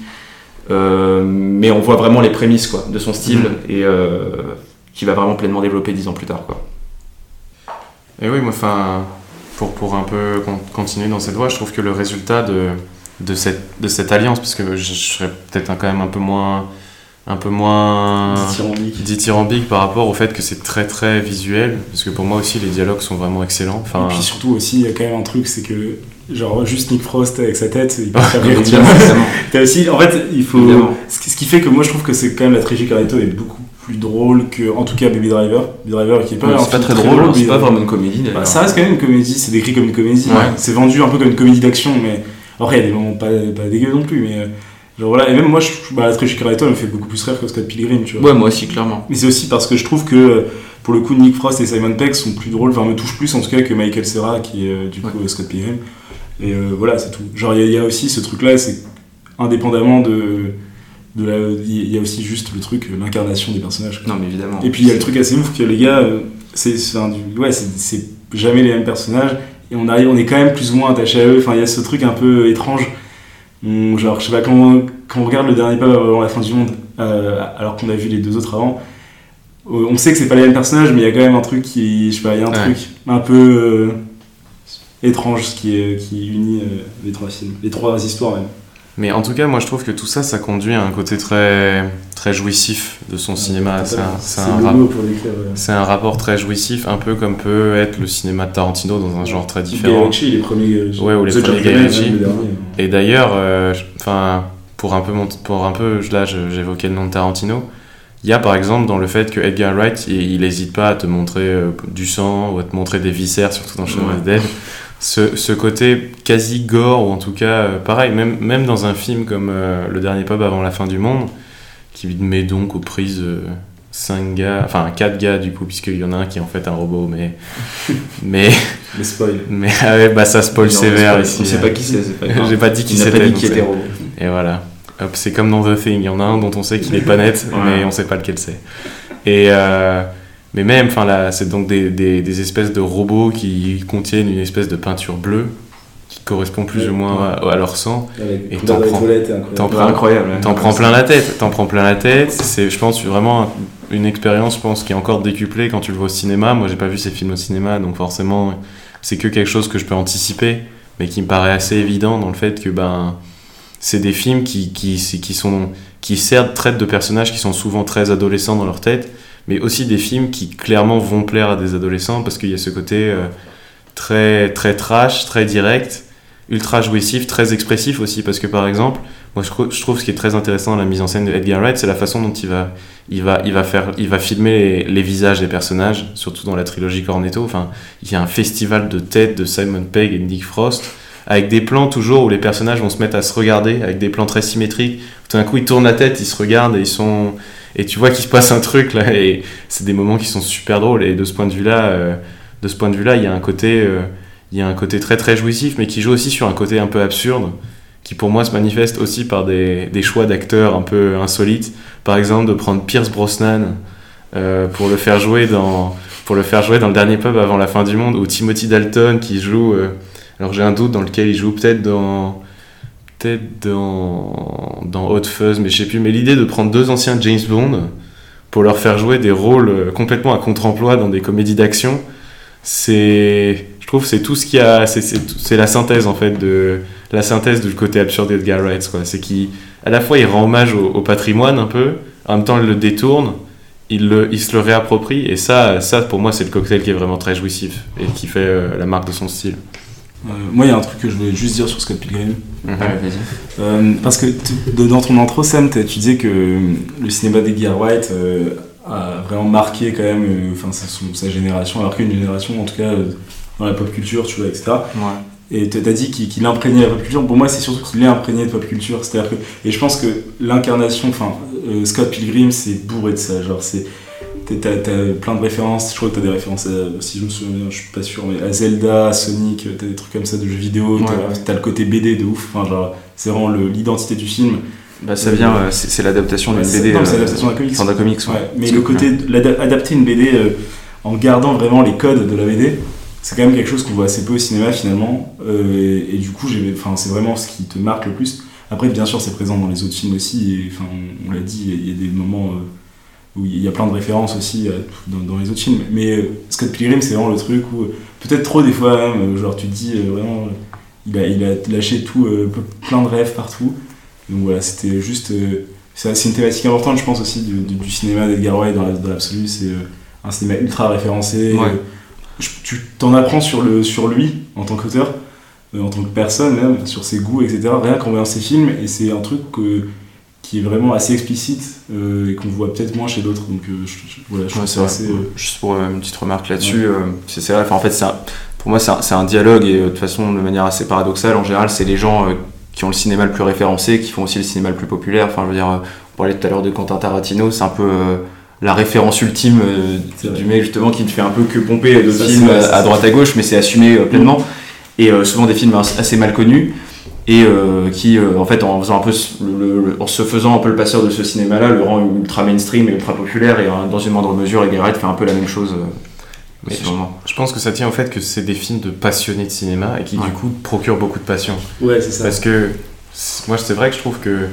Euh, mais on voit vraiment les prémices quoi, de son style et euh, qui va vraiment pleinement développer dix ans plus tard. Quoi. Et oui, moi, enfin, pour, pour un peu con- continuer dans cette voie, je trouve que le résultat de, de, cette, de cette alliance, parce que je, je serais peut-être quand même un peu moins, un peu moins Dithyrambique. dithyrambique par rapport au fait que c'est très très visuel, parce que pour moi aussi les dialogues sont vraiment excellents. Enfin, Et puis surtout aussi, il y a quand même un truc, c'est que genre juste Nick Frost avec sa tête, il peut Ouais, faire rire. T'as aussi, en fait, il faut. Évidemment. Ce qui, fait que moi je trouve que c'est quand même la trilogie Carretto est beaucoup plus drôle que, en tout cas, Baby Driver. Baby Driver qui est pas. Ouais, c'est pas très drôle, c'est pas vraiment une comédie. Bah, ça reste quand même une comédie, c'est décrit comme une comédie. Ouais. hein. C'est vendu un peu comme une comédie d'action, mais après il y a des moments pas, pas dégueux non plus. Mais euh, genre voilà, et même moi, je, bah, la trilogie elle me fait beaucoup plus rire que Scott Pilgrim, tu vois. Ouais, moi aussi, clairement. Mais c'est aussi parce que je trouve que pour le coup, Nick Frost et Simon Pegg sont plus drôles, enfin me touchent plus en tout cas que Michael Serra qui est euh, du coup Ouais. Scott Pilgrim. Et euh, voilà, c'est tout. Genre, il y a- il y, a aussi ce truc-là, c'est indépendamment de. de la- Il y a aussi juste le truc, l'incarnation des personnages. quoi. Non, mais évidemment. Et puis il y a le truc assez ouf que les gars, euh, c'est ouais, c'est- jamais les mêmes personnages et on arrive, on est quand même plus ou moins attaché à eux. Enfin, il y a ce truc un peu étrange. On- genre, je sais pas quand, quand on regarde le dernier pas avant la fin du monde, euh, alors qu'on a vu les deux autres avant, on sait que c'est pas les mêmes personnages, mais il y a quand même un truc qui, je sais pas, il y a un Ouais. truc un peu euh, étrange qui est qui unit euh, les trois films, les trois histoires même. Mais en tout cas, moi je trouve que tout ça, ça conduit à un côté très, très jouissif de son cinéma. C'est un, rap- euh, rapport très jouissif, un peu comme peut être le cinéma de Tarantino dans un genre très différent. Ritchie, les premiers. euh, Ouais, ou les The premiers le dernier. Et d'ailleurs, euh, enfin, pour un peu, pour un peu, là, j'évoquais le nom de Tarantino. Il y a par exemple dans le fait que Edgar Wright, il n'hésite pas à te montrer euh, du sang ou à te montrer des viscères, surtout dans Shaun of the Dead. Ce, ce côté quasi gore, ou en tout cas, euh, pareil, même, même dans un film comme euh, Le Dernier Pub avant la fin du monde, qui met donc aux prises 5 gars, enfin 4 gars du coup, puisqu'il y en a un qui est en fait un robot, mais. mais, Les spoils. mais ah ouais, bah ça spoil Non, sévère on ici. sait hein. pas qui c'est, c'est pas grave. J'ai pas dit qui c'était. pas dit qui était robot. et voilà. Hop, c'est comme dans The Thing, il y en a un dont on sait qu'il est pas net, Ouais. mais on sait pas lequel c'est. Et euh, mais même, enfin là, c'est donc des, des, des espèces de robots qui contiennent une espèce de peinture bleue qui correspond plus Ouais. ou moins à, à leur sang. Avec Et t'en prends- toilette est incroyable. t'en Ouais, prends- incroyable. T'en prends plein la tête, t'en prends plein la tête. C'est, je pense, vraiment une expérience, je pense, qui est encore décuplée quand tu le vois au cinéma. Moi, j'ai pas vu ces films au cinéma, donc forcément, c'est que quelque chose que je peux anticiper, mais qui me paraît assez évident dans le fait que ben, c'est des films qui, qui, qui sont, qui certes traitent de personnages qui sont souvent très adolescents dans leur tête, mais aussi des films qui clairement vont plaire à des adolescents parce qu'il y a ce côté euh, très, très trash, très direct, ultra jouissif, très expressif aussi, parce que par exemple, moi, je, je trouve ce qui est très intéressant dans la mise en scène de Edgar Wright, c'est la façon dont il va, il va, il va, faire, il va filmer les, visages des personnages, surtout dans la trilogie Cornetto. Enfin, il y a un festival de têtes de Simon Pegg et Nick Frost, avec des plans toujours où les personnages vont se mettre à se regarder, avec des plans très symétriques. Tout d'un coup, ils tournent la tête, ils se regardent et ils sont. Et tu vois qu'il se passe un truc là, et c'est des moments qui sont super drôles. Et de ce point de vue-là, euh, de ce point de vue-là, il y a un côté, euh, il y a un côté très très jouissif, mais qui joue aussi sur un côté un peu absurde qui pour moi se manifeste aussi par des, des choix d'acteurs un peu insolites. Par exemple, de prendre Pierce Brosnan euh, pour le faire jouer dans pour le faire jouer dans le dernier pub avant la fin du monde, ou Timothy Dalton qui joue. alors j'ai un doute dans lequel il joue peut-être dans peut-être dans Hot Fuzz, mais je sais plus. Mais l'idée de prendre deux anciens James Bond pour leur faire jouer des rôles euh, complètement à contre-emploi dans des comédies d'action, c'est je trouve c'est tout ce qu'il y a, c'est- la synthèse en fait de la synthèse du côté absurde d'Edgar Wright quoi. C'est qu'il à la fois il rend hommage au, patrimoine un peu, en même temps il le détourne, il se le réapproprie et ça, ça pour moi c'est le cocktail qui est vraiment très jouissif et qui fait euh, la marque de son style. Euh, moi, il y a un truc que je voulais juste dire sur Scott Pilgrim. Vas-y. Euh, parce que tu- dans ton intro, Sam, tu disais que le cinéma d'Edgar Wright euh, a vraiment marqué quand même enfin, sa, sa génération, a marqué une génération en tout cas dans la pop culture, tu vois, etc. Ouais. Et t'as dit qu'il qu'il imprégnait la pop culture. Pour moi, c'est surtout qu'il est imprégné de pop culture. C'est-à-dire que, et je pense que l'incarnation, enfin, Scott Pilgrim, c'est bourré de ça. Genre, c'est, t'as, t'as plein de références. Je crois que t'as des références, à- si je me souviens bien, je suis pas sûr, mais à Zelda, à Sonic, t'as des trucs comme ça de jeux vidéo. Ouais, t'as, ouais. le côté BD de ouf. Enfin, genre, c'est vraiment l'identité du film. Bah, ça vient, euh, c'est l'adaptation d'une BD. non, c'est euh, l'adaptation d'un comics. d'un comics, ouais. Mais le côté adapter une BD euh, en gardant vraiment les codes de la BD, c'est quand même quelque chose qu'on voit assez peu au cinéma finalement. Euh, et, et du coup, c'est vraiment ce qui te marque le plus. Après, bien sûr, c'est présent dans les autres films aussi. Et, enfin, on, on l'a dit, il y a- il y a des moments où il y a plein de références aussi euh, dans, dans les autres films. Mais euh, Scott Pilgrim, c'est vraiment le truc où, euh, peut-être trop des fois même, euh, genre tu te dis vraiment, il, a, il a lâché tout, plein de rêves partout. Donc voilà, c'était juste. c'est une thématique importante, je pense, aussi du, du- du cinéma d'Edgar Wright dans la- dans l'absolu. C'est un cinéma ultra référencé. Ouais. Je- tu t'en apprends sur, le, sur lui en tant qu'auteur, en tant que personne, même, sur ses goûts, etc. Rien qu'en voyant ses films. Et c'est un truc que- qui est vraiment assez explicite euh, et qu'on voit peut-être moins chez d'autres. Donc euh, je, je- voilà, je Ouais, trouve c'est ça vrai. assez. euh, Juste pour une petite remarque là-dessus, c'est c'est vrai. En fait, c'est un- pour moi, c'est un, c'est un dialogue et de toute façon, de manière assez paradoxale, en général, c'est les gens qui ont le cinéma le plus référencé, qui font aussi le cinéma le plus populaire. Enfin, je veux dire, on parlait tout à l'heure de Quentin Tarantino, c'est un peu la référence ultime euh, du mec justement qui ne fait un peu que pomper de films à, à droite à gauche, mais c'est assumé euh, pleinement. Et euh, souvent des films as- assez mal connus et euh, qui, euh, en fait, en faisant un peu, ce- le- le- en se faisant un peu le passeur de ce cinéma-là, le rend ultra mainstream et ultra populaire. Et euh, dans une moindre mesure, Edgar Wright fait un peu la même chose. euh, Mais. Je pense que ça tient au fait que c'est des films de passionnés de cinéma et qui Ouais. du coup procurent beaucoup de passion. Ouais, c'est ça. Parce que moi c'est vrai que je trouve que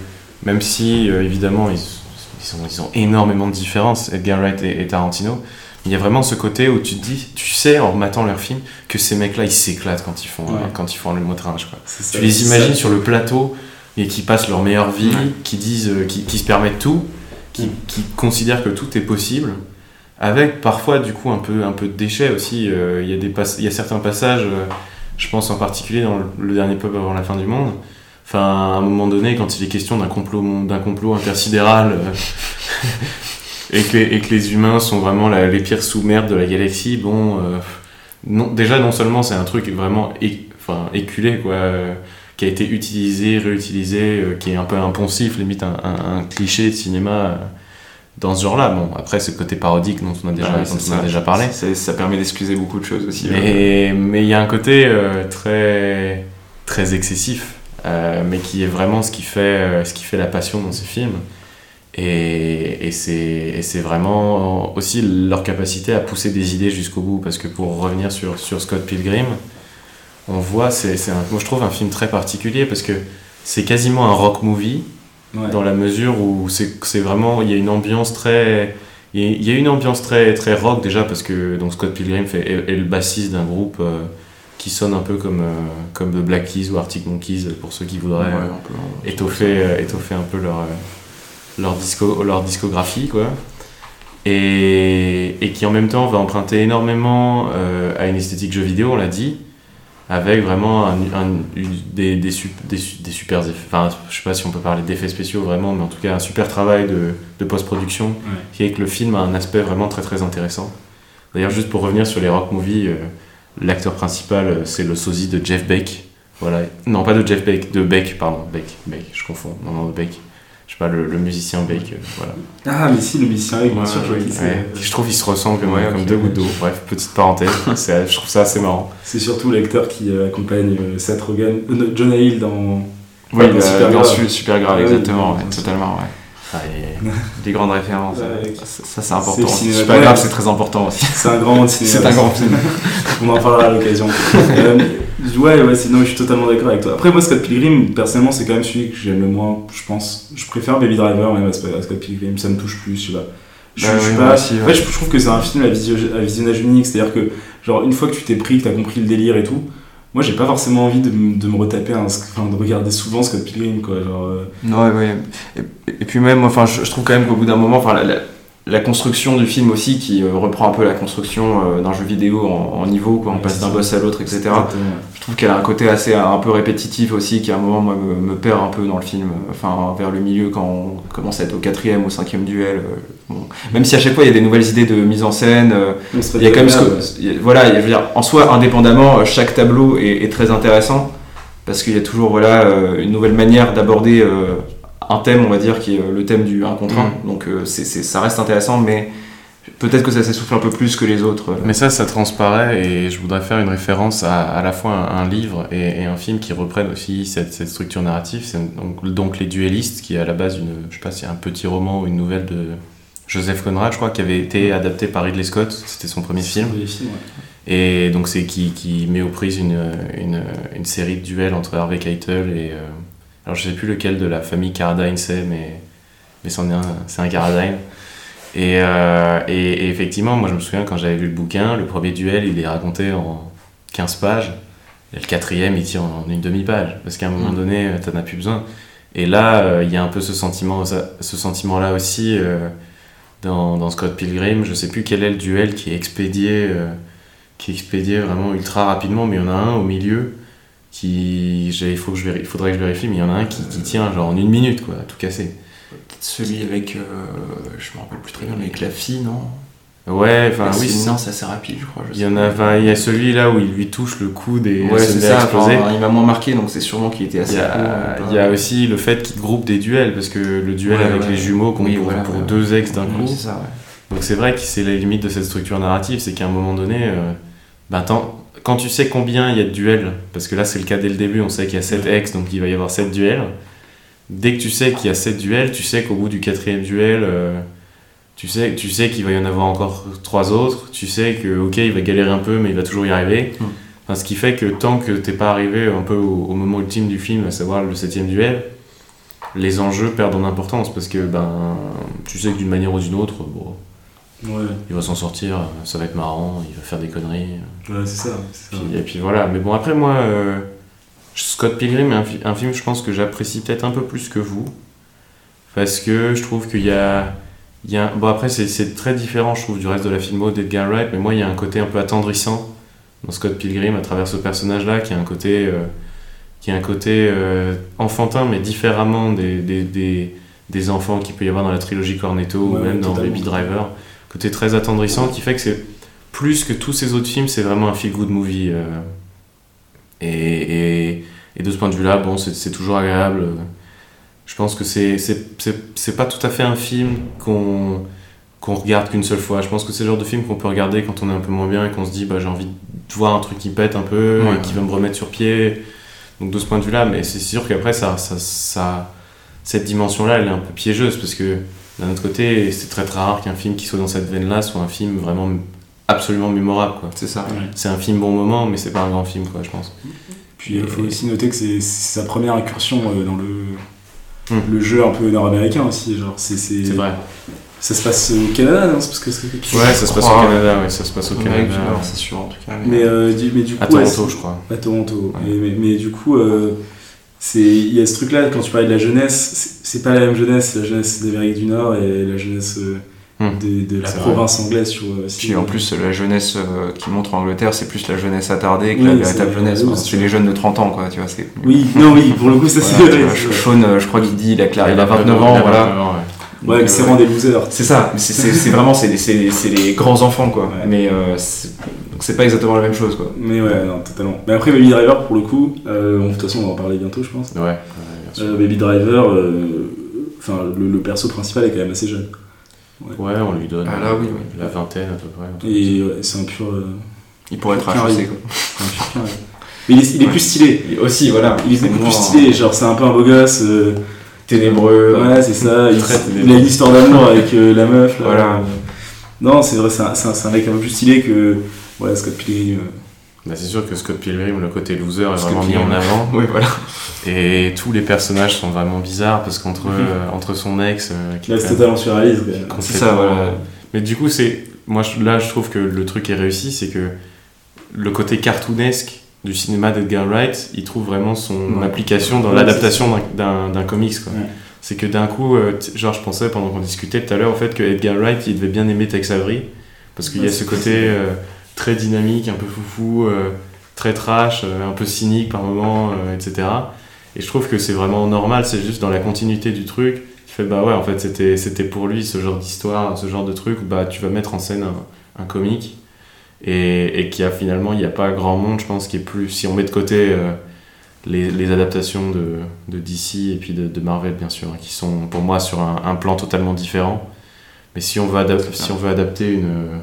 même si euh, évidemment ils, ils, ont, ils ont énormément de différences, Edgar Wright et, et Tarantino, il y a vraiment ce côté où tu te dis, tu sais en matant leurs films que ces mecs-là ils s'éclatent quand ils font Ouais. euh, quand ils font le motrage quoi. Ça, Tu les imagines ça. sur le plateau et qui passent leur meilleure vie, Ouais. qui disent, euh, qui, qui se permettent tout, qui, qui considèrent que tout est possible, avec parfois du coup un peu, un peu de déchets aussi. Euh, Il y, a des il y a certains passages, euh, je pense en particulier dans le, le dernier pub avant la fin du monde. Enfin, à un moment donné, quand il est question d'un complot, d'un complot intersidéral euh, et, que les, et que les humains sont vraiment la- les pires sous-merdes de la galaxie, bon, euh, non, déjà non seulement c'est un truc vraiment é- enfin, éculé, quoi, euh, qui a été utilisé, réutilisé, euh, qui est un peu impensif, limite un, un- un cliché de cinéma dans ce genre-là. Bon, après, c'est le côté parodique dont on a déjà, Ouais, dont c'est on a ça. déjà parlé. Ça permet d'excuser beaucoup de choses aussi. Mais mais il y a un côté euh, très, très excessif, euh, mais qui est vraiment ce qui fait, euh, ce qui fait la passion dans ces films. Et, et c'est vraiment aussi leur capacité à pousser des idées jusqu'au bout. Parce que pour revenir sur, sur Scott Pilgrim, on voit, c'est moi je trouve un film très particulier parce que c'est quasiment un rock movie Ouais. dans la mesure où c'est vraiment il y a une ambiance très il y a- une ambiance très très rock déjà parce que donc Scott Pilgrim fait, est, est le bassiste d'un groupe euh, qui sonne un peu comme euh, comme The Black Keys ou Arctic Monkeys pour ceux qui voudraient Ouais, euh, étoffer étoffer un peu leur leur disco leur discographie quoi et, et qui en même temps va emprunter énormément euh, à une esthétique jeu vidéo on l'a dit avec vraiment un, des, des, sup- des, des super effets. Enfin, je sais pas si on peut parler d'effets spéciaux vraiment, mais en tout cas un super travail de, de post-production Ouais. qui fait que le film a un aspect vraiment très très intéressant. D'ailleurs, juste pour revenir sur les rock movies, euh, l'acteur principal euh, c'est le sosie de Jeff Beck. Voilà. Non, pas de Jeff Beck, de Beck, pardon, Beck, Beck, je confonds. Non, non, de Beck. Je sais pas, le, le musicien Beck, euh, voilà. Ah, mais si, le musicien, bien sûr, je vois qui c'est. Ouais. Je trouve qu'ils se ressemblent comme, Ouais, comme ok. deux gouttes d'eau. Bref, petite parenthèse, c'est- je trouve ça assez marrant. C'est surtout l'acteur qui euh, accompagne euh, Seth Rogen, euh, Jonah Hill dans. Oui, dans bah, Super dans Grave. Su- super grave, exactement, totalement, ouais. Ah, Des grandes références. Ouais, ça, c'est important. c'est Super grave, c'est très important aussi. C'est un grand cinéma. C'est un grand film. On en parlera à l'occasion. Euh, ouais, ouais, c'est- non, je suis totalement d'accord avec toi. Après, moi, Scott Pilgrim, personnellement, c'est quand même celui que j'aime le moins, je pense. Je préfère Baby Driver même à Scott Pilgrim, ça me touche plus, je sais pas. je, Bah je oui, pas- en fait, je, je trouve que c'est un film à, visio- à visionnage unique, c'est-à-dire que, genre, une fois que tu t'es pris, que t'as compris le délire et tout, moi, j'ai pas forcément envie de, de me retaper, un, enfin, de regarder souvent Scott Pilgrim, quoi. Genre, euh, Ouais, ouais. Et, puis même, enfin, je, trouve quand même qu'au bout d'un moment, enfin, la- la construction du film aussi, qui euh, reprend un peu la construction euh, d'un jeu vidéo en, en niveau, quoi, on Ouais, passe d'un boss à l'autre, etc. Je trouve qu'elle a un côté assez un peu répétitif aussi, qui à un moment moi, me, me perd un peu dans le film. Enfin, vers le milieu, quand on commence à être au quatrième ou cinquième duel. euh, bon. Même si à chaque fois il y a des nouvelles idées de mise en scène, euh, il y a quand même ce que- voilà, je veux dire, en soi, indépendamment, euh, chaque tableau est, est très intéressant parce qu'il y a toujours voilà euh, une nouvelle manière d'aborder euh, un thème, on va dire, qui est euh, le thème du 1 contre 1. Donc euh, c'est ça reste intéressant, mais peut-être que ça s'essouffle un peu plus que les autres. euh. Mais ça, ça transparaît et je voudrais faire une référence à à la fois un, un livre et, et un film qui reprennent aussi cette, cette structure narrative. C'est donc, donc Les Duellistes, qui est à la base une, je sais pas si c'est un petit roman ou une nouvelle de Joseph Conrad, je crois, qui avait été adapté par Ridley Scott. C'était son premier film. les films, ouais. Et donc c'est qui, qui met aux prises une, une, une série de duels entre Harvey Keitel et... euh, alors je sais plus lequel de la famille Carradine c'est, mais, mais c'en est un, c'est un Carradine. Et, euh, et, et effectivement, moi je me souviens quand j'avais lu le bouquin, le premier duel il est raconté en 15 pages, et le quatrième il tire en une demi-page, parce qu'à un moment Mm. donné euh, t'en as plus besoin. Et là, euh, il y a un peu ce sentiment, ce sentiment-là aussi euh, dans, dans Scott Pilgrim. Je sais plus quel est le duel qui est expédié, qui est expédié vraiment ultra rapidement, mais il y en a un au milieu qui, il faut que je véri- il faudrait que je vérifie, mais il y en a un qui, qui tient genre en une minute, quoi, tout cassé. Celui avec, euh, je me rappelle plus très bien, mais avec la fille, non? Ouais, enfin oui, non, c'est assez rapide, je crois. je il y en a, enfin, il y a celui là où il lui touche le coude et Ouais, se met à ça. exploser. enfin, il m'a moins marqué, donc c'est sûrement qu'il était Il assez y, a, il y a aussi le fait qu'il groupe des duels, parce que le duel Ouais, avec ouais. les jumeaux compte Oui, pour, voilà, pour ouais. deux ex d'un coup. Ça. Donc c'est vrai que c'est la limite de cette structure narrative, c'est qu'à un moment donné, euh, ben, tant- quand tu sais combien il y a de duels, parce que là c'est le cas dès le début, on sait qu'il y a 7 Ouais. ex, donc il va y avoir 7 duels. Dès que tu sais qu'il y a 7 duels, tu sais qu'au bout du quatrième duel, euh, tu sais, tu sais qu'il va y en avoir encore 3 autres, tu sais que ok il va galérer un peu mais il va toujours y arriver. Mm. Enfin, ce qui fait que tant que t'es pas arrivé un peu au, au moment ultime du film, à savoir le septième duel, les enjeux perdent en importance parce que ben tu sais que d'une manière ou d'une autre, bon, Ouais, il va s'en sortir, ça va être marrant, il va faire des conneries. ouais, c'est ça. c'est ça. Puis- et puis voilà, mais bon, après moi, euh, Scott Pilgrim est un, un film, je pense que j'apprécie peut-être un peu plus que vous. Parce que je trouve qu'il y a. Il y a bon, après, c'est- très différent, je trouve, du reste de la filmo d'Edgar Wright, mais moi, il y a un côté un peu attendrissant dans Scott Pilgrim à travers ce personnage-là, qui a un côté. euh, qui a un côté euh, enfantin, mais différemment des, des, des, des enfants qu'il peut y avoir dans la trilogie Cornetto ou même dans. Baby Driver. Côté très attendrissant qui fait que c'est plus que tous ces autres films, c'est vraiment un feel-good movie. euh. et, et, et de ce point de vue-là, bon, c'est toujours agréable. Je pense que c'est pas tout à fait un film qu'on qu'on regarde qu'une seule fois. Je pense que c'est le genre de film qu'on peut regarder quand on est un peu moins bien et qu'on se dit bah, j'ai envie de voir un truc qui pète un peu Ouais. et qui va me remettre sur pied. Donc de ce point de vue-là, mais c'est sûr qu'après, ça, ça, ça, cette dimension-là, elle est un peu piégeuse parce que d'un autre côté, c'est très très rare qu'un film qui soit dans cette veine-là soit un film vraiment absolument mémorable. quoi. C'est ça. Ouais. C'est un film bon moment, mais c'est pas un grand film, quoi, je pense. Puis il faut aussi noter que c'est c'est sa première incursion euh, dans le, Hmm. le jeu un peu nord-américain aussi. Genre, c'est, c'est, C'est vrai. Ça se passe au Canada, non? C'est parce que c'est- Ouais, ça se passe au crois, Canada, ouais, ça se passe au Canada. c'est sûr, en tout cas. Mais, euh, du, mais du coup. À Toronto, je crois. À Toronto. Ouais. Mais, mais, mais du coup, euh, c'est il y a ce truc-là, quand tu parlais de la jeunesse, c'est- pas la même jeunesse, la jeunesse d'Amérique du Nord et la jeunesse euh, Hmm. de, de la province anglaise, tu vois. aussi. Puis en plus, la jeunesse euh, qui montre en Angleterre, c'est plus la jeunesse attardée que Oui, la véritable jeunesse. c'est les jeunes de 30 ans, quoi, tu vois. c'est- Oui, non, oui, pour le coup, ça Voilà, c'est vrai. vois. Sean, euh, je crois qu'il dit, il a, clair, il a 29 29 ans, voilà. 29 ans, ouais. C'est vraiment des losers. C'est ça, c'est- vraiment c'est les, c'est les- c'est les grands enfants quoi. Ouais. Mais euh, donc c'est pas exactement la même chose quoi. Mais ouais, non, totalement. Mais après, Baby Driver, pour le coup, euh, bon, de toute façon, on va en parler bientôt, je pense. Ouais, ouais, bien sûr. Euh, Baby Driver, euh, enfin, le, le perso principal est quand même assez jeune. Ouais, on lui donne Ah là, oui, oui. la vingtaine à peu près. Et ouais, c'est un pur. euh, Il pourrait être. HEC quoi. un pur. Mais il est, il est Ouais. plus stylé. Et aussi voilà, Il est beaucoup plus stylé, genre c'est un peu un beau gosse. euh, ténébreux. Ouais, c'est ça. Il, il a une histoire d'amour avec euh, la meuf. Là. Voilà. Non, c'est vrai, c'est un, un mec un peu plus stylé que voilà, Scott Pilgrim. euh. Bah, c'est sûr que Scott Pilgrim, le côté loser, est Scott vraiment mis en avant. Oui, voilà. Et tous les personnages sont vraiment bizarres parce qu'entre Mhm. euh, entre son ex, euh, qui Là, est c'est totalement surréaliste. C'est ça, voilà. Mais du coup, c'est moi je- là, je trouve que le truc est réussi, c'est que le côté cartoonesque du cinéma d'Edgar Wright, il trouve vraiment son Ouais. application dans Ouais, l'adaptation d'un- comics. quoi. Ouais. C'est que d'un coup, genre je pensais pendant qu'on discutait tout à l'heure au fait que Edgar Wright, il devait bien aimer Tex Avery parce qu'il y a ce côté très dynamique, un peu foufou, euh, très trash, euh, un peu cynique par moments, euh, etc. Et je trouve que c'est vraiment normal, c'est juste dans la continuité du truc. Tu fais bah ouais, en fait c'était c'était pour lui ce genre d'histoire, ce genre de truc, bah tu vas mettre en scène un, un comique et, et qu'il y a finalement il n'y a pas grand monde, je pense, qui est plus si on met de côté euh, les, les adaptations de, de DC et puis de, de Marvel bien sûr, hein, qui sont pour moi sur un, un plan totalement différent. Mais si on veut adapter, si on veut adapter une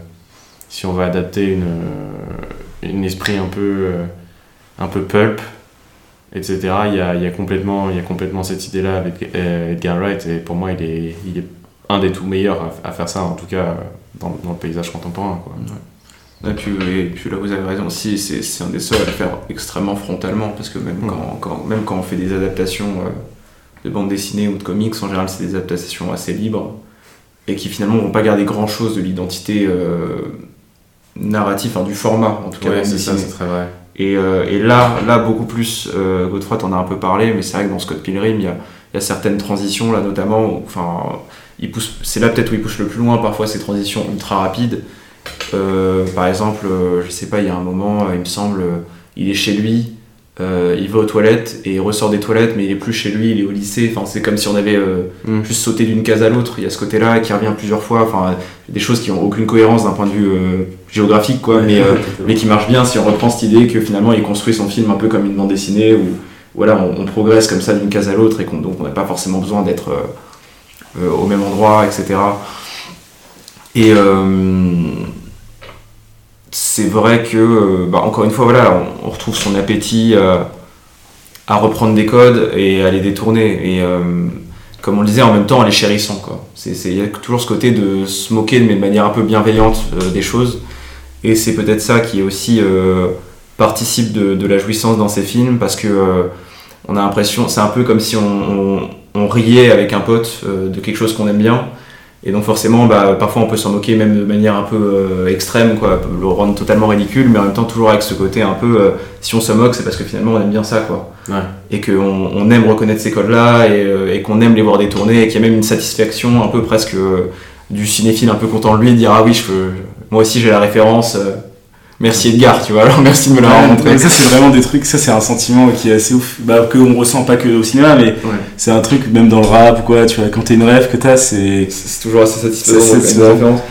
si on veut adapter une une esprit un peu euh, un peu pulp etc il y a, il y a complètement il y a complètement cette idée là avec euh, Edgar Wright et pour moi il est il est un des tout meilleurs à, à faire ça en tout cas euh, dans, dans le paysage contemporain quoi. Et puis, et puis là, vous avez raison aussi, c'est un des seuls à le faire extrêmement frontalement, parce que même, Mm. quand, quand- même quand on fait des adaptations euh, de bande dessinée ou de comics, en général, c'est des adaptations assez libres, et qui finalement vont pas garder grand-chose de l'identité euh, narrative, enfin, du format, en tout cas, Ouais, bande c'est ça dessinée. c'est très vrai Et, euh, et là, là, beaucoup plus, euh, Godefroy t'en a un peu parlé, mais c'est vrai que dans Scott Pilgrim, il y a, il y a certaines transitions, là notamment, où, enfin, il pousse, c'est là peut-être où il pousse le plus loin, parfois ces transitions ultra rapides. Euh, par exemple, euh, je sais pas, il y a un moment, il me semble, il est chez lui, euh, il va aux toilettes et il ressort des toilettes, mais il est plus chez lui, il est au lycée. Enfin, c'est comme si on avait euh, Mm. juste sauté d'une case à l'autre. Il y a ce côté-là qui revient plusieurs fois. Enfin, des choses qui ont aucune cohérence d'un point de vue euh, géographique, quoi, mais mais qui marche bien si on reprend cette idée que finalement il construit son film un peu comme une bande dessinée où voilà on, on progresse comme ça d'une case à l'autre et qu'on donc on n'a pas forcément besoin d'être au même endroit etc et euh, c'est vrai que euh, bah, encore une fois voilà on, retrouve son appétit euh, à reprendre des codes et à les détourner. Et euh, comme on le disait en même temps à les chérissant il y a toujours ce côté de se moquer mais de manière un peu bienveillante des choses. Et c'est peut-être ça qui aussi participe de, de la jouissance dans ces films parce que on a l'impression, c'est un peu comme si on, riait avec un pote de quelque chose qu'on aime bien. Et donc forcément, bah, parfois on peut s'en moquer même de manière un peu euh, extrême, quoi, le rendre totalement ridicule, mais en même temps toujours avec ce côté un peu, euh, si on se moque, c'est parce que finalement on aime bien ça, quoi. Ouais. Et qu'on on aime reconnaître ces codes-là et, euh, et qu'on aime les voir détournés et qu'il y a même une satisfaction un peu presque du cinéphile un peu content de lui de dire ah oui, je peux, moi aussi j'ai la référence. Merci Edgar, tu vois. Alors merci de me l'avoir Ouais, montré. ça c'est vraiment des trucs, ça c'est un sentiment qui est assez ouf, bah, que on ressent pas que au cinéma, mais Ouais. c'est un truc même dans le rap ou quoi, tu vois, quand t'es une rêve que t'as, c'est... C'est toujours assez satisfaisant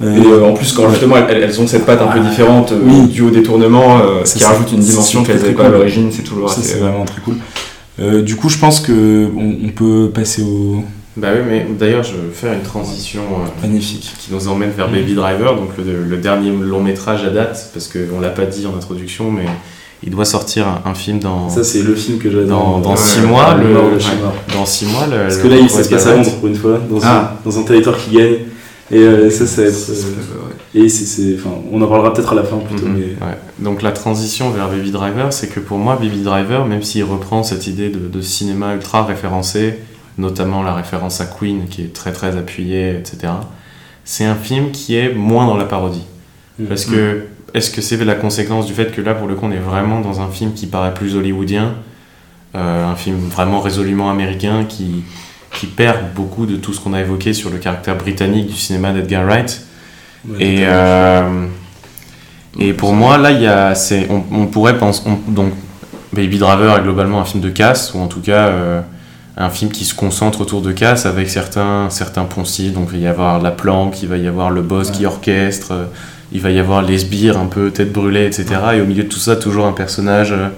euh, Et euh, en plus, quand justement elles, elles ont cette patte un peu Ah, différente euh, oui. dû au détournement euh, qui rajoute une dimension très, qu'elles n'avaient pas à cool. l'origine, c'est toujours ça assez. c'est vraiment très cool. Euh, du coup je pense que on, on peut passer au... Bah oui, mais d'ailleurs, je veux faire une transition euh, Magnifique. qui nous emmène vers Baby Driver, donc le, le dernier long métrage à date, parce qu'on l'a pas dit en introduction, mais il doit sortir un, un film dans, Ça c'est le film que dans, j'adore. dans Ouais, six ouais, mois. le le- ouais, dans six mois, le, Parce que là il se passe à Londres pour une fois, dans, Ah. un, dans un territoire qui gagne. Et euh, ça, ça va être... euh, Et c'est, c'est, enfin, on en parlera peut-être à la fin plutôt, Mhm, mais... ouais. Donc la transition vers Baby Driver, c'est que pour moi, Baby Driver, même s'il reprend cette idée de, de cinéma ultra référencé, notamment la référence à Queen qui est très très appuyée, etc., c'est un film qui est moins dans la parodie. Parce que, est-ce que c'est la conséquence du fait que là, pour le coup, on est vraiment dans un film qui paraît plus hollywoodien, euh, un film vraiment résolument américain qui, qui perd beaucoup de tout ce qu'on a évoqué sur le caractère britannique du cinéma d'Edgar Wright? Ouais, Et, euh, et pour moi, là, y a, on, on pourrait penser. on- donc, Baby Driver est globalement un film de casse, ou en tout cas euh, un film qui se concentre autour de casse avec certains, certains poncifs. Donc, il va y avoir la planque, il va y avoir le boss Ouais. qui orchestre, euh, il va y avoir les sbires un peu tête brûlée, etc. Et au milieu de tout ça, toujours un personnage euh,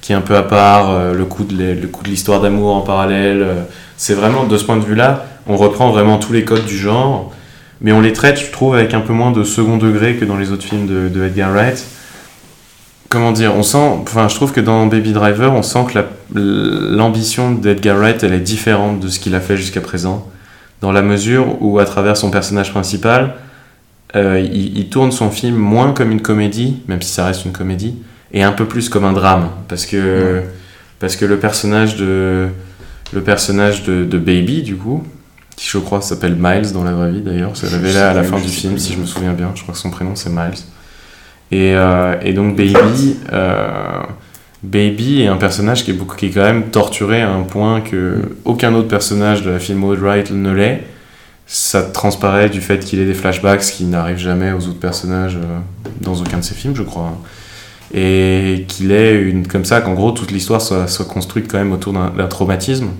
qui est un peu à part, euh, le coup de l'histoire d'amour en parallèle. c'est vraiment, de ce point de vue-là, on reprend vraiment tous les codes du genre mais on les traite, je trouve, avec un peu moins de second degré que dans les autres films de, de Edgar Wright. Comment dire On sent, enfin, je trouve que dans Baby Driver, on sent que la- l'ambition d'Edgar Wright, elle est différente de ce qu'il a fait jusqu'à présent, dans la mesure où, à travers son personnage principal, euh, il, il tourne son film moins comme une comédie, même si ça reste une comédie, et un peu plus comme un drame. Parce que, parce que le personnage de, le personnage de, de Baby, du coup, qui je crois s'appelle Miles dans la vraie vie d'ailleurs, c'est révélé à la fin du film, si je me souviens bien, je crois que son prénom c'est Miles. Et, euh, et donc Baby, euh, Baby est un personnage qui est, beaucoup, qui est quand même torturé à un point que aucun autre personnage de la film Old Wright ne l'est. Ça transparaît du fait qu'il ait des flashbacks qui n'arrivent jamais aux autres personnages euh, dans aucun de ses films, je crois. Et qu'il ait une comme ça, qu'en gros toute l'histoire soit, construite quand même autour d'un traumatisme.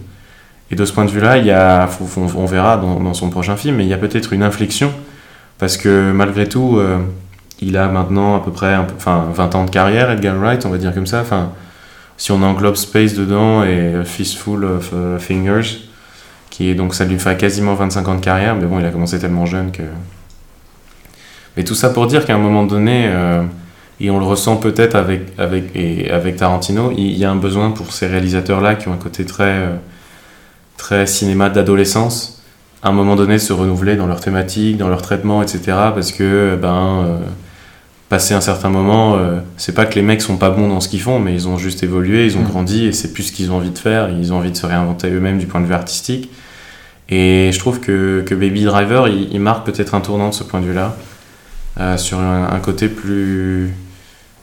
Et de ce point de vue-là, il y a, on verra dans, son prochain film, mais il y a peut-être une inflexion parce que malgré tout, il a maintenant à peu près enfin, 20 ans de carrière, Edgar Wright, on va dire comme ça. Enfin, si on englobe Space dedans et Fistful of euh, Fingers, qui est donc ça lui fait quasiment 25 ans de carrière, mais bon, il a commencé tellement jeune que. Mais tout ça pour dire qu'à un moment donné, euh, et on le ressent peut-être avec, avec, avec Tarantino, il y a un besoin pour ces réalisateurs-là qui ont un côté très, euh, très cinéma d'adolescence, à un moment donné se renouveler dans leur thématique, dans leur traitement, etc. Parce que, ben, passé un certain moment, euh, c'est pas que les mecs sont pas bons dans ce qu'ils font, mais ils ont juste évolué, ils ont Mm. grandi et c'est plus ce qu'ils ont envie de faire, ils ont envie de se réinventer eux-mêmes du point de vue artistique. Et je trouve que, que Baby Driver, il, il marque peut-être un tournant de ce point de vue-là, euh, sur un, un côté plus,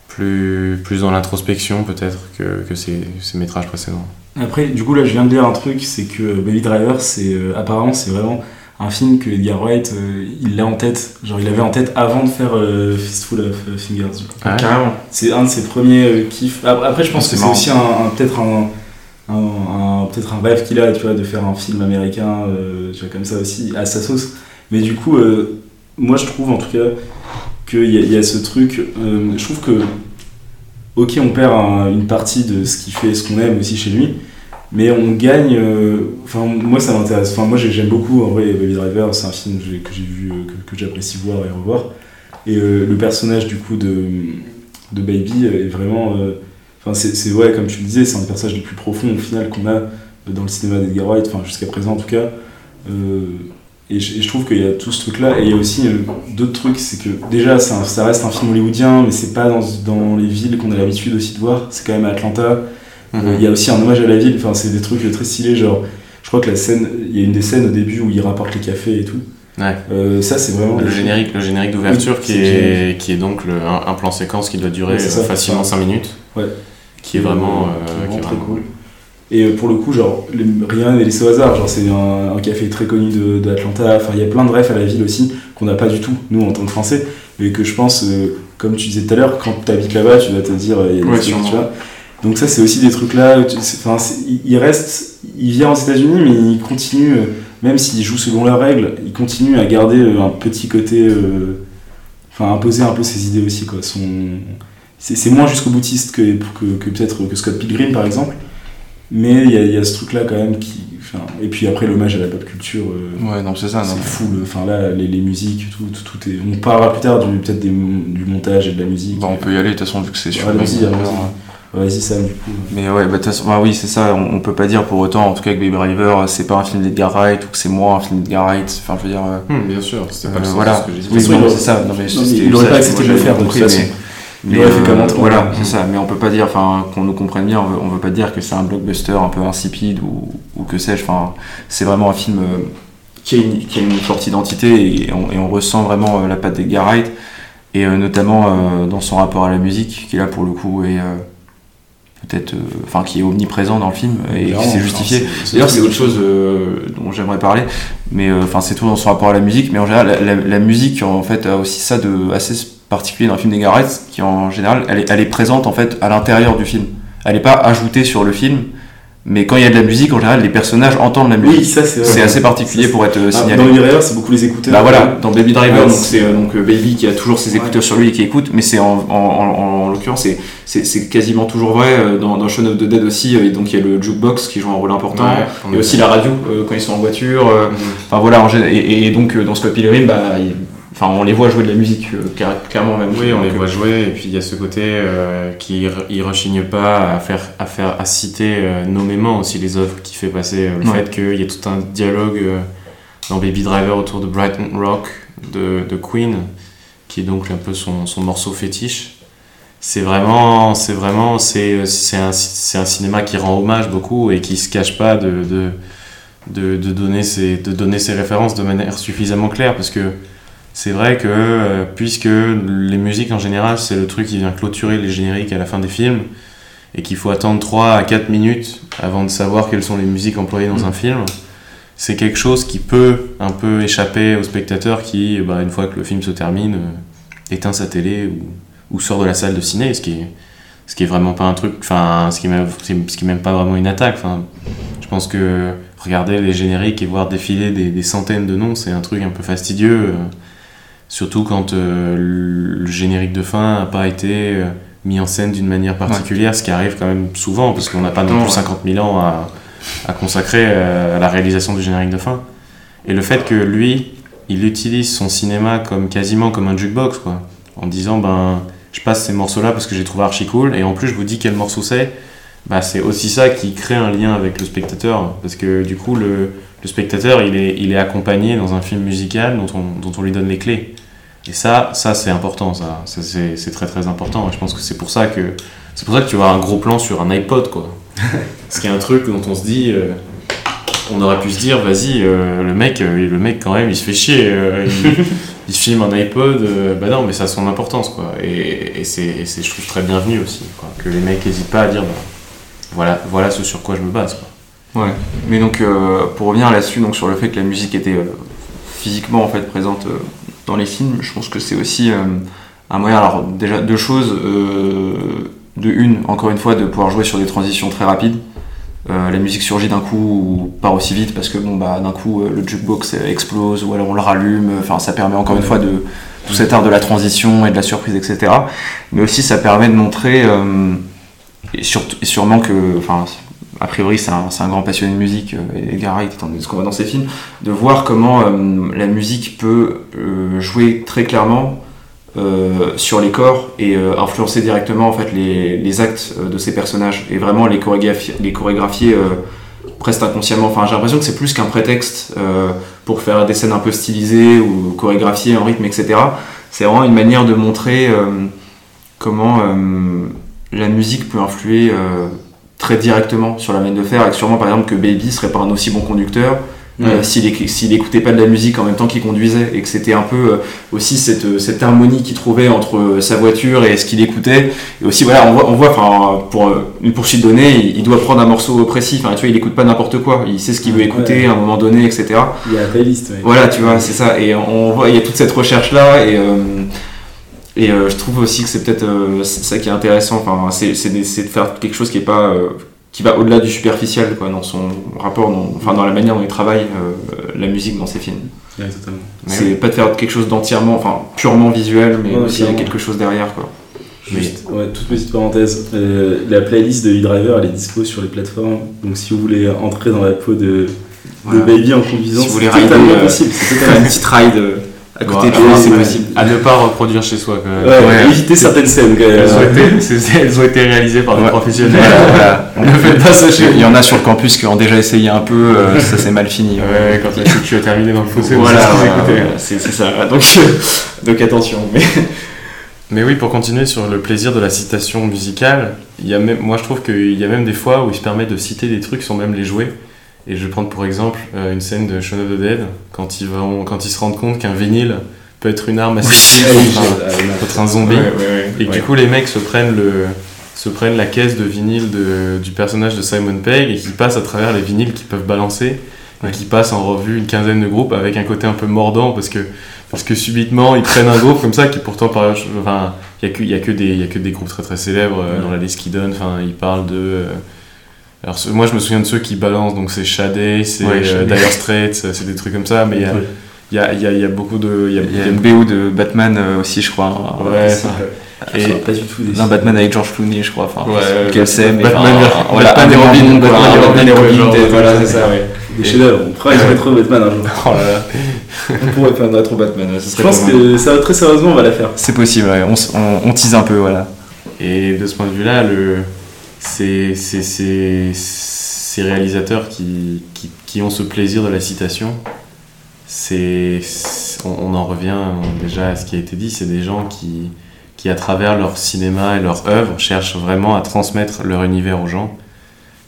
plus, plus dans l'introspection peut-être que, que ses, ses métrages précédents. Après, du coup, là, je viens de lire un truc, c'est que Baby Driver, c'est euh, apparemment, c'est vraiment un film que Edgar Wright, euh, il l'a en tête. Genre, il l'avait en tête avant de faire euh, Fistful of euh, Fingers. Ah ouais Carrément. C'est un de ses premiers euh, kiffs. Ap- Après, je pense C'est que c'est aussi un, un- peut-être un, un, un- peut-être un rêve qu'il a, tu vois, de faire un film américain, euh, tu vois, comme ça aussi, à sa sauce. Mais du coup, euh, moi, je trouve en tout cas qu'il y, a- il y a ce truc. euh, je trouve que, ok, on perd un- une partie de ce qui fait ce qu'on aime aussi chez lui. Mais on gagne. euh, Enfin, moi, ça m'intéresse. Enfin, moi, j'ai- j'aime beaucoup. En vrai, Baby Driver, c'est un film que j'ai- vu, euh, que, j'apprécie voir et revoir. Et euh, le personnage, du coup, de, de Baby est vraiment. euh, Enfin, c'est, c'est- ouais, comme tu le disais, c'est un des personnages les plus profonds au final qu'on a dans le cinéma d'Edgar Wright, enfin, jusqu'à présent en tout cas. Euh, et, je, trouve qu'il y a tout ce truc-là. Et il y a aussi euh, d'autres trucs, c'est que déjà, ça reste un film hollywoodien, mais c'est pas dans, dans les villes qu'on a l'habitude aussi de voir. C'est quand même à Atlanta. Euh, Il y a aussi un hommage à la ville, enfin, c'est des trucs très stylés, genre, je crois que la scène, il y a une des scènes au début où il rapporte les cafés et tout. Ouais. Euh, ça, c'est vraiment. Le générique, le générique d'ouverture Oui, qui, est, qui est donc le- un, un plan séquence qui doit durer Ouais, c'est ça, euh, facilement c'est 5 minutes. Ouais. Qui est vraiment, Qui est vraiment qui est très vraiment- cool. Et pour le coup, genre, le- rien n'est laissé au hasard. Genre, c'est un, un café très connu d'Atlanta. Enfin, il y a plein de refs à la ville aussi qu'on n'a pas du tout, nous, en tant que Français. Mais que je pense, euh, comme tu disais tout à l'heure, quand tu habites là-bas, tu vas te dire, il y a des Ouais, trucs, tu vois. Donc, ça, c'est aussi des trucs là. Enfin, il- reste, il vient aux États-Unis, mais il continue, euh, même s'il joue selon leurs règles, il continue à garder euh, un petit côté. euh, Enfin, imposer un peu ses idées aussi, quoi. Son, c'est moins jusqu'au boutiste que, que, que peut-être que Scott Pilgrim par exemple mais il y, a- il y a ce truc là quand même qui enfin, et puis après l'hommage à la pop culture euh, Ouais, non, c'est ça. c'est fou le- enfin là les, les musiques tout, tout, tout est on parlera plus tard du peut-être du montage et de la musique Bah, on peut y aller, de toute façon, vu que c'est sur Ouais. Ouais, vas-y Sam du coup Mais ouais, bah, de toute façon, bah oui, c'est ça, on, on peut pas dire pour autant, en tout cas, que Baby Driver, c'est pas un film d'Edgar Wright ou que c'est moins un film d'Edgar Wright. Enfin, je veux dire. euh, Hum, bien sûr, c'était pas euh, voilà. ce que j'ai dit. Oui, c'est ça. Non, mais Non, c'était mais il aurait ça, pas accepté moi, de le faire, de compris, toute façon. mais- euh, comme. Voilà, c'est ça. Mais on peut pas dire, enfin, qu'on nous comprenne bien, on veut, on veut pas dire que c'est un blockbuster un peu insipide ou, ou que sais-je. Enfin, c'est vraiment un film euh, qui, a une, qui a une forte identité et on, et on ressent vraiment euh, la patte d'Edgar Wright. Et euh, notamment euh, dans son rapport à la musique, qui là pour le coup est euh, peut-être, euh, enfin, qui est omniprésent dans le film et qui s'est enfin, justifié. D'ailleurs, c'est autre chose euh, dont j'aimerais parler, mais euh, enfin, c'est tout dans son rapport à la musique. Mais en général, la, la- la musique en fait a aussi ça de assez particulier dans le film des Wright, qui en général, elle est, elle est présente en fait à l'intérieur du film. Elle n'est pas ajoutée sur le film, mais quand il y a de la musique, en général, les personnages entendent la musique. oui ça c'est c'est assez particulier Ça, pour être euh, Ah, signalé. dans les Driver c'est beaucoup les écouteurs Bah voilà, dans Baby Driver, donc c'est- c'est euh, donc euh, Baby qui a toujours ses écouteurs sur lui et qui écoute, mais c'est en, en, en- en l'occurrence c'est- c'est c'est quasiment toujours vrai euh, dans, dans Shaun of the Dead aussi. euh, et donc il y a le jukebox qui joue un rôle important. Ouais, et aussi la radio euh, quand ils sont en voiture. euh, Hum. Enfin voilà, et, et donc euh, dans Scott Pilgrim, bah, il- enfin on les voit jouer de la musique euh, cla- clairement même. Oui, on les voit jouer, et puis il y a ce côté euh, qui ne il rechigne pas à faire, à faire, à citer euh, nommément aussi les œuvres qui fait passer euh, le Ouais. fait qu'il y a tout un dialogue dans Baby Driver autour de Brighton Rock de, de Queen, qui est donc un peu son, son morceau fétiche. C'est vraiment, c'est vraiment, c'est, c'est un, c'est un cinéma qui rend hommage beaucoup et qui se cache pas de, de, de, de donner ses, de donner ses références de manière suffisamment claire parce que c'est vrai que euh, puisque les musiques en général c'est le truc qui vient clôturer les génériques à la fin des films et qu'il faut attendre 3 à 4 minutes avant de savoir quelles sont les musiques employées dans un film, c'est quelque chose qui peut un peu échapper au spectateur qui, bah, une fois que le film se termine, euh, éteint sa télé ou, ou sort de la salle de ciné, ce qui est, ce qui est vraiment pas un truc, enfin, ce qui est même, ce qui est même pas vraiment une attaque. Enfin, je pense que regarder les génériques et voir défiler des, des centaines de noms, c'est un truc un peu fastidieux, euh, surtout quand euh, le générique de fin n'a pas été euh, mis en scène d'une manière particulière, ce qui arrive quand même souvent, parce qu'on n'a pas non plus ouais. 50 000 ans à, à consacrer euh, à la réalisation du générique de fin. Et le fait que lui, il utilise son cinéma comme quasiment comme un jukebox, quoi, en disant ben je passe ces morceaux-là parce que j'ai trouvé archi cool, et en plus je vous dis quel morceau c'est. Bah, c'est aussi ça qui crée un lien avec le spectateur, parce que du coup le, le spectateur il est, il est accompagné dans un film musical dont on, dont on lui donne les clés. Et ça, ça c'est important, ça, ça c'est, c'est très très important. Et je pense que c'est pour ça que c'est pour ça que tu vois un gros plan sur un iPod, quoi. Ce qui est un truc dont on se dit, euh, on aurait pu se dire, vas-y, euh, le mec, euh, le mec quand même, il se fait chier, euh, il, il filme un iPod, bah non, mais ça a son importance, quoi. Et, et c'est, et c'est, je trouve très bienvenu aussi, quoi, que les mecs n'hésitent pas à dire, bah, voilà, voilà ce sur quoi je me base, quoi. Ouais, mais donc euh, pour revenir là-dessus, donc sur le fait que la musique était euh, physiquement en fait présente euh, dans les films, je pense que c'est aussi un moyen. Alors déjà deux choses, de une, encore une fois, de pouvoir jouer sur des transitions très rapides. La musique surgit d'un coup ou part aussi vite parce que bon bah d'un coup le jukebox explose ou alors on le rallume. Enfin ça permet encore une fois de tout cet art de la transition et de la surprise etc. Mais aussi ça permet de montrer et sûrement que enfin a priori c'est un, grand passionné de musique, euh, Edgar Wright, étant ce qu'on voit dans ses films, de voir comment euh, la musique peut euh, jouer très clairement sur les corps et influencer directement en fait les, actes de ces personnages et vraiment les chorégraphier, chorégraphier presque inconsciemment. Enfin, j'ai l'impression que c'est plus qu'un prétexte pour faire des scènes un peu stylisées ou chorégraphiées en rythme, etc. C'est vraiment une manière de montrer comment la musique peut influer très directement sur la manière de faire et que sûrement par exemple que Baby serait pas un aussi bon conducteur euh, s'il éc- s'il écoutait pas de la musique en même temps qu'il conduisait et que c'était un peu euh, aussi cette, euh, cette harmonie qu'il trouvait entre euh, sa voiture et ce qu'il écoutait et aussi voilà on voit on voit enfin pour une poursuite donnée il, il doit prendre un morceau précis enfin tu vois il écoute pas n'importe quoi il sait ce qu'il veut écouter Ouais. à un moment donné etc Il y a la playlist, ouais. voilà, tu vois, c'est ça. Et on voit, il y a toute cette recherche-là. Et, euh, et euh, je trouve aussi que c'est peut-être euh, ça qui est intéressant. Enfin, c'est, de- de faire quelque chose qui est pas. euh, qui va au-delà du superficiel, quoi, dans son rapport, dans, enfin, dans la manière dont il travaille euh, la musique dans ses films. Ouais, c'est oui. pas de faire quelque chose d'entièrement, enfin, purement visuel, mais Ouais, aussi il y a quelque chose derrière, quoi. Juste, ouais, toute petite parenthèse, euh, la playlist de e-driver elle est dispo sur les plateformes, donc si vous voulez entrer dans la peau de, de Voilà. Baby en conduisant, Si vous c'est voulez rider, totalement euh, possible. c'est une petite ride euh, à côté Bon, de alors, lui, c'est ouais. possible. À ne pas reproduire chez soi, quand même. Ouais, Ouais. évitez certaines scènes quand même. Elles, ont été, elles ont été réalisées par des Ouais. professionnels. Voilà, voilà. ne faites pas ça chez Il y en a sur le campus qui ont déjà essayé un peu, euh, ça s'est mal fini. Ouais, quand la sécu a terminé dans le fossé, Voilà, c'est ce ça. Donc, euh, donc attention. Mais... Mais oui, pour continuer sur le plaisir de la citation musicale, il y a même, moi je trouve qu'il y a même des fois où il se permet de citer des trucs sans même les jouer. Et je vais prendre pour exemple euh, une scène de Shaun of the Dead, quand ils, vont, quand ils se rendent compte qu'un vinyle peut être une arme assez Ah oui, contre, un, non. contre un zombie. Ouais, ouais, ouais. Et que du coup, les mecs se prennent, le, se prennent la caisse de vinyle de, du personnage de Simon Pegg et qui passent à travers les vinyles qu'ils peuvent balancer et qui passent en revue une quinzaine de groupes avec un côté un peu mordant parce que, parce que subitement ils prennent un groupe comme ça qui pourtant, par, enfin, il n'y a, que- il y a, que des- il y a que des groupes très très célèbres euh, dans la liste qu'ils donnent. Enfin, ils parlent de. euh, alors, moi je me souviens de ceux qui balancent, donc c'est Shadé, c'est Ouais, euh. Dire Straits, c'est des trucs comme ça, mais il y a, Ouais. y, a, y, a, y a beaucoup de. Il y a, y a une BO de Batman euh, aussi, je crois. Ouais, Ça- et- Je saurais pas du tout des Un Batman avec George Clooney, je crois. Enfin, Ouais, quel c'est, mais Batman enfin, voilà, Batman et Robin, Robin, Batman et Robin, Batman et Robin, genre, peut-être, voilà, c'est ça, ouais. des chefs-d'œuvre. On pourrait être trop Batman un jour. Oh là là. On pourrait faire notre Batman, ouais, Je serait pense pas mal. que ça, très sérieusement, on va la faire. C'est possible, ouais. on, on, on tease un peu, voilà. Et de ce point de vue-là, le, c'est, c'est, c'est, ces réalisateurs qui, qui, qui ont ce plaisir de la citation, c'est, on, en revient déjà à ce qui a été dit, c'est des gens qui, qui, à travers leur cinéma et leur œuvre, cherchent vraiment à transmettre leur univers aux gens.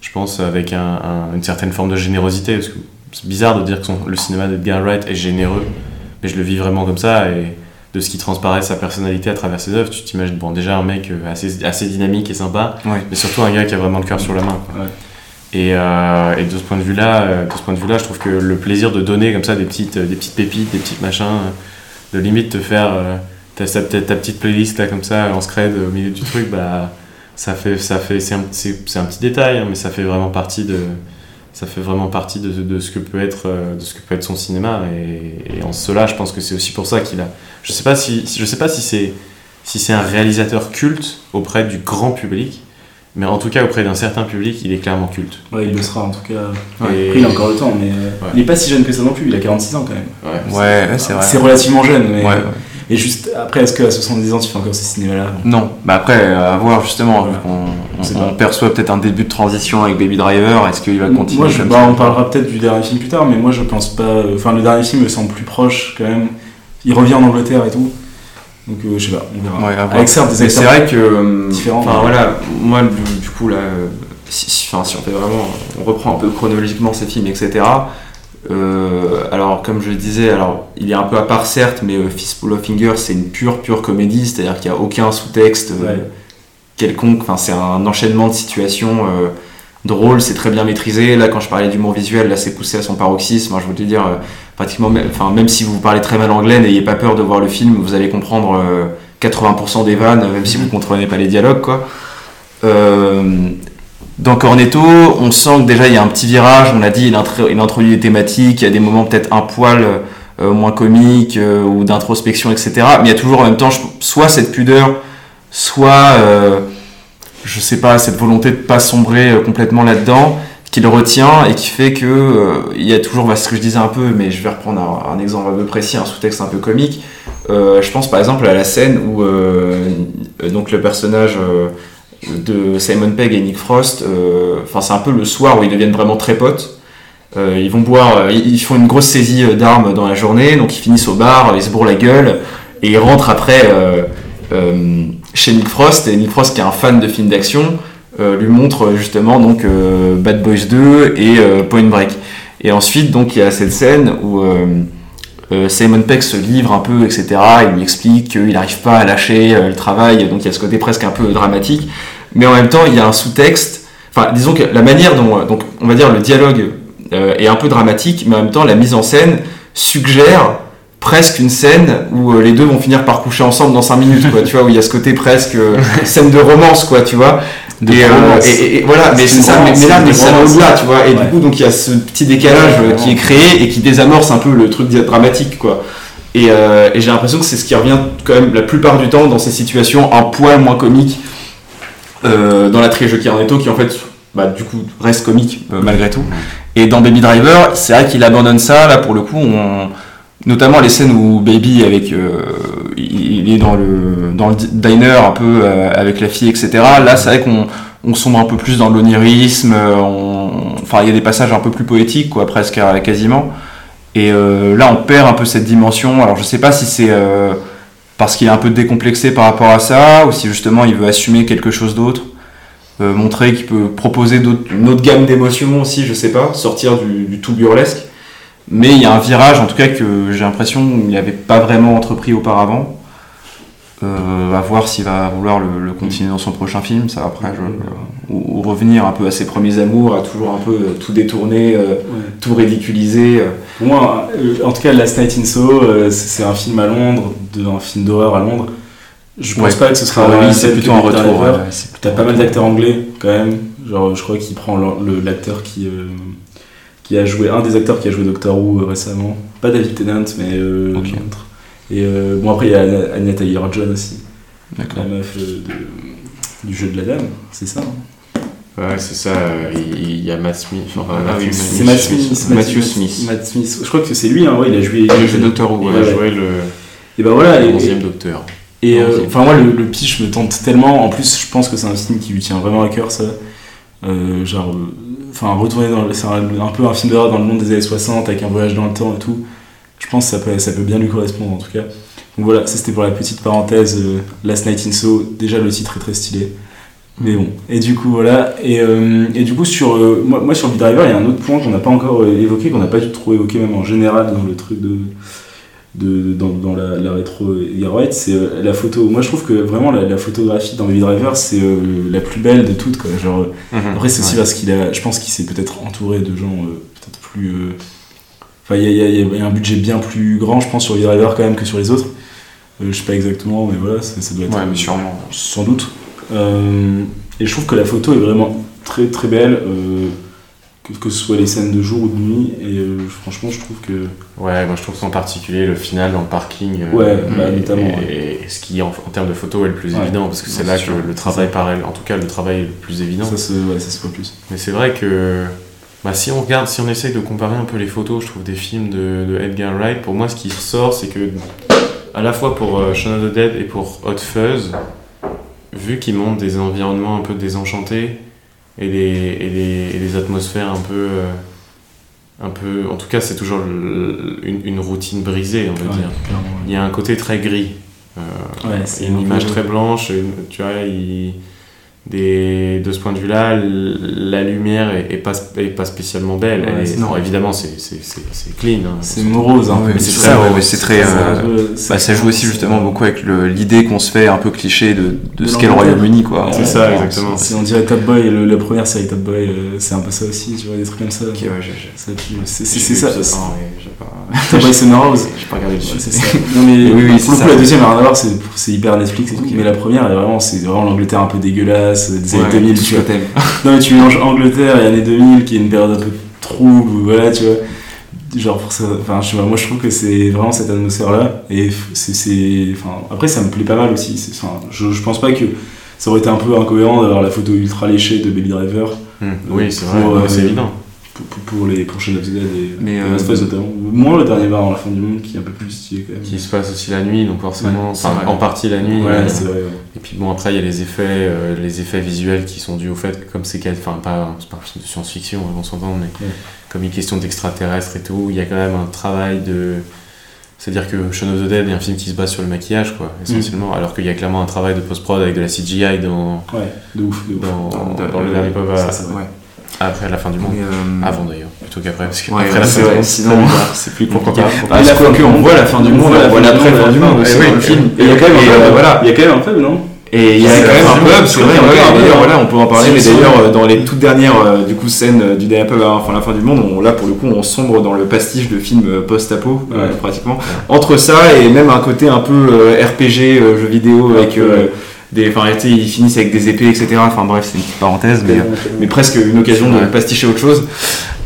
Je pense avec un- un- une certaine forme de générosité, parce que c'est bizarre de dire que le cinéma d'Edgar Wright est généreux, mais je le vis vraiment comme ça, et de ce qui transparaît sa personnalité à travers ses œuvres, tu t'imagines, bon, déjà un mec euh, assez, assez dynamique et sympa, Ouais. mais surtout un gars qui a vraiment le cœur sur la main. Ouais. Et, euh, et de ce point de vue-là, euh, de ce point de vue-là, je trouve que le plaisir de donner comme ça des petites, des petites pépites, des petites machins, de limite te faire euh, ta, ta, ta- petite playlist là comme ça en scred au milieu du truc, bah ça fait, ça fait, c'est un, un petit détail, hein, mais ça fait vraiment partie de, ça fait vraiment partie de, de ce que peut être, euh, de ce que peut être son cinéma. Et, et en cela, je pense que c'est aussi pour ça qu'il a. Je sais pas si, si- je sais pas si c'est, si c'est un réalisateur culte auprès du grand public. Mais en tout cas, auprès d'un certain public, il est clairement culte. Ouais, il le sera en tout cas. Et- Après, il a encore le temps, mais Ouais. il est pas si jeune que ça non plus, il a 46 ans quand même. Ouais, Ouais, ouais, c'est vrai. C'est relativement jeune, mais. Et juste après, est-ce qu'à 70 ans, tu fais encore ce cinéma-là Non, bah après, à voir justement, On perçoit peut-être un début de transition avec Baby Driver, est-ce qu'il va continuer Moi, je, bah, on parlera peut-être du dernier film plus tard, mais moi je pense pas. euh, Enfin, le dernier film me semble plus proche quand même. Il revient en Angleterre et tout. Donc, euh, je sais pas, on verra. Ouais. Avec certes des c'est vrai que. euh, différents, Enfin voilà, moi du, du coup là, euh, si, si- enfin, si on fait vraiment. On reprend un peu chronologiquement ces films, etc. Euh, alors, comme je le disais, alors, il est un peu à part certes, mais euh, Fistful of Fingers, c'est une pure, pure comédie, c'est-à-dire qu'il n'y a aucun sous-texte euh, Ouais. quelconque, enfin, c'est un enchaînement de situations drôles, c'est très bien maîtrisé. Là, quand je parlais d'humour visuel, là, c'est poussé à son paroxysme. Hein, je voulais dire, pratiquement, même- enfin, même si vous parlez très mal anglais, n'ayez pas peur de voir le film, vous allez comprendre euh, 80% des vannes, même si vous ne comprenez pas les dialogues, quoi. Euh, dans Cornetto, on sent que déjà il y a un petit virage, on l'a dit, il, intro- il introduit des thématiques, il y a des moments peut-être un poil euh, moins comiques euh, ou d'introspection, etc. Mais il y a toujours en même temps soit cette pudeur, soit, euh, je sais pas, cette volonté de pas sombrer euh, complètement là-dedans, qui le retient et qui fait que euh, il y a toujours, bah, ce que je disais un peu, mais je vais reprendre un, un exemple un peu précis, un sous-texte un peu comique. Euh, je pense par exemple à la scène où euh, euh, donc le personnage euh, de Simon Pegg et Nick Frost, euh, enfin c'est un peu le soir où ils deviennent vraiment très potes. Euh, ils vont boire, euh, ils font une grosse saisie d'armes dans la journée, donc ils finissent au bar, ils se bourrent la gueule et ils rentrent après chez Nick Frost et Nick Frost qui est un fan de films d'action lui montre justement donc Bad Boys 2 et Point Break. Et ensuite donc il y a cette scène où Simon Pegg se livre un peu, etc. Il lui explique qu'il n'arrive pas à lâcher euh, le travail, donc il y a ce côté presque un peu dramatique. Mais en même temps, il y a un sous-texte. Enfin, disons que la manière dont, euh, donc, on va dire, le dialogue euh, est un peu dramatique, mais en même temps, la mise en scène suggère presque une scène où euh, les deux vont finir par coucher ensemble dans 5 minutes, quoi, tu vois, où il y a ce côté presque euh, scène de romance, quoi, tu vois. De et, euh, et- voilà, mais C'est ça, mais, là, mais ça va au-delà, tu vois, et Ouais. du coup, donc il y a ce petit décalage qui est créé et qui désamorce un peu le truc dramatique, quoi. Et, et j'ai l'impression que c'est ce qui revient quand même la plupart du temps dans ces situations un poil moins comiques euh, dans la trilogie Cornetto qui en fait bah, du coup reste comique malgré tout. Et dans Baby Driver, c'est vrai qu'il abandonne ça là pour le coup, on... notamment les scènes où Baby avec euh, il est dans le dans le di- diner un peu euh, avec la fille etc. Là c'est vrai qu'on on sombre un peu plus dans l'onirisme, euh, enfin il y a des passages un peu plus poétiques quoi presque quasiment. Et là, on perd un peu cette dimension. Alors, je sais pas si c'est parce qu'il est un peu décomplexé par rapport à ça, ou si justement il veut assumer quelque chose d'autre, montrer qu'il peut proposer une autre gamme d'émotions aussi, je sais pas, sortir du tout burlesque. Mais il y a un virage, en tout cas, que j'ai l'impression qu'il n'avait pas vraiment entrepris auparavant. Euh, à voir s'il va vouloir le, le continuer dans son prochain film, ça après, je- ou, ou revenir un peu à ses premiers amours, à toujours un peu euh, tout détourner, euh, Ouais. tout ridiculiser. euh. Pour moi, euh, en tout cas, Last Night in Soho, euh, c'est un film à Londres, de- un film d'horreur à Londres. Je pense Ouais. pas que ce sera Ah oui, c'est plutôt un retour. Ouais, T'as pas mal d'acteurs anglais quand même. Genre, je crois qu'il prend l'acteur qui, euh, qui a joué, un des acteurs qui a joué Doctor Who euh, récemment. Pas David Tennant, mais euh. Et euh, bon, après, il y a Anya Taylor-Joy aussi, la meuf euh, de- du jeu de la dame, c'est ça. hein. Ouais, c'est ça. euh, Il y a Matt Smith. Enfin, Ah Matthew oui, Smith. C'est Matt Smith. Matthew Smith. Matt Smith. Je crois que c'est lui, hein, ouais, il a joué. Il a joué Doctor Who, Il a joué le Et ben voilà, et, 11e Docteur. Et euh, enfin moi le, le pitch me tente tellement. En plus je pense que c'est un film qui lui tient vraiment à cœur ça. Euh, genre, euh, enfin retourner dans, c'est un, peu un film d'horreur dans le monde des années 60 avec un voyage dans le temps et tout. je pense que ça peut, bien lui correspondre en tout cas. Donc voilà, ça c'était pour la petite parenthèse. euh, Last Night in Soho, déjà le titre est très stylé. Mais bon, et du coup voilà, et, euh, et du coup sur, euh, moi, moi sur B-Driver, il y a un autre point qu'on n'a pas encore évoqué, qu'on n'a pas du tout trop évoqué même en général dans le truc de, de, dans, dans la, la rétro Wright, c'est euh, la photo. Moi je trouve que vraiment la, la photographie dans Baby Driver c'est euh, la plus belle de toutes. Quoi. Genre, Mhm. après c'est aussi parce qu'il a, je pense qu'il s'est peut-être entouré de gens euh, peut-être plus... Enfin il y y y a un budget bien plus grand je pense sur Baby Driver quand même que sur les autres. Je sais pas exactement mais voilà ça, ça doit être... Ouais, mais sûrement. Sans doute. Et je trouve que la photo est vraiment très très belle. Que, que ce soit les scènes de jour ou de nuit et euh, franchement je trouve que Ouais, moi je trouve qu'en particulier le final dans le parking, euh, Ouais, bah, et- notamment, et, et ce qui en, en termes de photo est le plus Ouais. évident, parce que c'est là sûr, que le travail paraît, en tout cas le travail est le plus évident. ça se, ouais, ça se voit plus. Mais c'est vrai que bah, si on regarde, si on essaye de comparer un peu les photos, je trouve des films de, de Edgar Wright, pour moi ce qui ressort, c'est que à la fois pour euh, Shaun of the Dead et pour Hot Fuzz, vu qu'ils montrent des environnements un peu désenchantés et des, et des, et des atmosphères un peu, euh, un peu, en tout cas c'est toujours le- une, une routine brisée, on va Ouais, dire. clairement, Il y a un côté très gris. Euh, ouais. Une un image très blanche, une- tu vois, il- des, de ce point de vue-là, la lumière est, est pas, est pas spécialement belle. Ouais, est- c'est non, évidemment, c'est c'est- c'est- c'est clean. hein. C'est morose. Hein, mais c'est très ça, ouais, morose. c'est très, ça, euh, c'est- Bah, ça joue aussi justement beaucoup avec le- l'idée qu'on se fait un peu cliché de, de De ce qu'est le. Royaume-Uni, quoi. Ouais, C'est ça, exactement. Si on dirait Top Boy, le- la première série Top Boy, euh, c'est un peu ça aussi, tu vois, des trucs comme ça. Ok, ouais. C'est c'est ça. c'est- Top Boy Summer House. J'ai pas regardé le c'est. Non mais pour c'est le coup la deuxième rien à voir, c'est c'est hyper Netflix et tout. Mais la première, vraiment, c'est vraiment l'Angleterre un peu dégueulasse, des années Ouais, 2000. tout Tu vois. Non mais tu mélanges Angleterre et années 2000, qui est une période un peu trouble, ou voilà, tu vois. Genre pour ça, enfin je sais pas, moi je trouve que c'est vraiment cette atmosphère là et c'est enfin après ça me plaît pas mal aussi, enfin je, je pense pas que ça aurait été un peu incohérent d'avoir la photo ultra léchée de Baby Driver Hmm, Oui, c'est vrai, euh, c'est évident. Pour, pour- pour les prochaines of the Dead et Mais, euh. Moins le dernier bar dans la fin du monde qui est un peu plus stylé quand même. Qui se passe aussi la nuit, donc forcément, Ouais, en partie la nuit. Ouais, euh, c'est vrai. ouais. Et puis bon, après, il y a les effets, euh, les effets visuels qui sont dus au fait que comme c'est enfin pas, c'est pas un film de science-fiction, on s'entend, mais Ouais. comme est question d'extraterrestres et tout, il y a quand même un travail de... C'est-à-dire que Shaun of the Dead est un film qui se base sur le maquillage, quoi, essentiellement, alors qu'il y a clairement un travail de post-prod avec de la CGI dans, Ouais, de ouf, de ouf. dans, Dans- dans le dans- dernier c'est après la fin du monde. Euh, Avant d'ailleurs, plutôt qu'après, parce que Ouais, après la c'est fin du monde, sinon- c'est c'est plus compliqué. Bah, la qu'on voit la fin du On monde, on voit fin la fin du monde aussi Ouais, dans le film. Et il y a quand même un euh, pub, non Et il y a C'est quand même un pub, c'est c'est vrai, d'ailleurs, voilà, on peut en parler, mais d'ailleurs, euh, dans les toutes dernières euh, du coup, scènes euh, du dernier pub avant enfin, la fin du monde, on, là pour le coup, on sombre dans le pastiche de films euh, post-apo, euh, Ouais. pratiquement. Entre ça et même un côté un peu euh, RPG, euh, jeu vidéo, avec euh. Des. Enfin, ils finissent avec des épées, etc. Enfin, bref, c'est une petite parenthèse, mais. euh, mais presque une occasion de pasticher autre chose.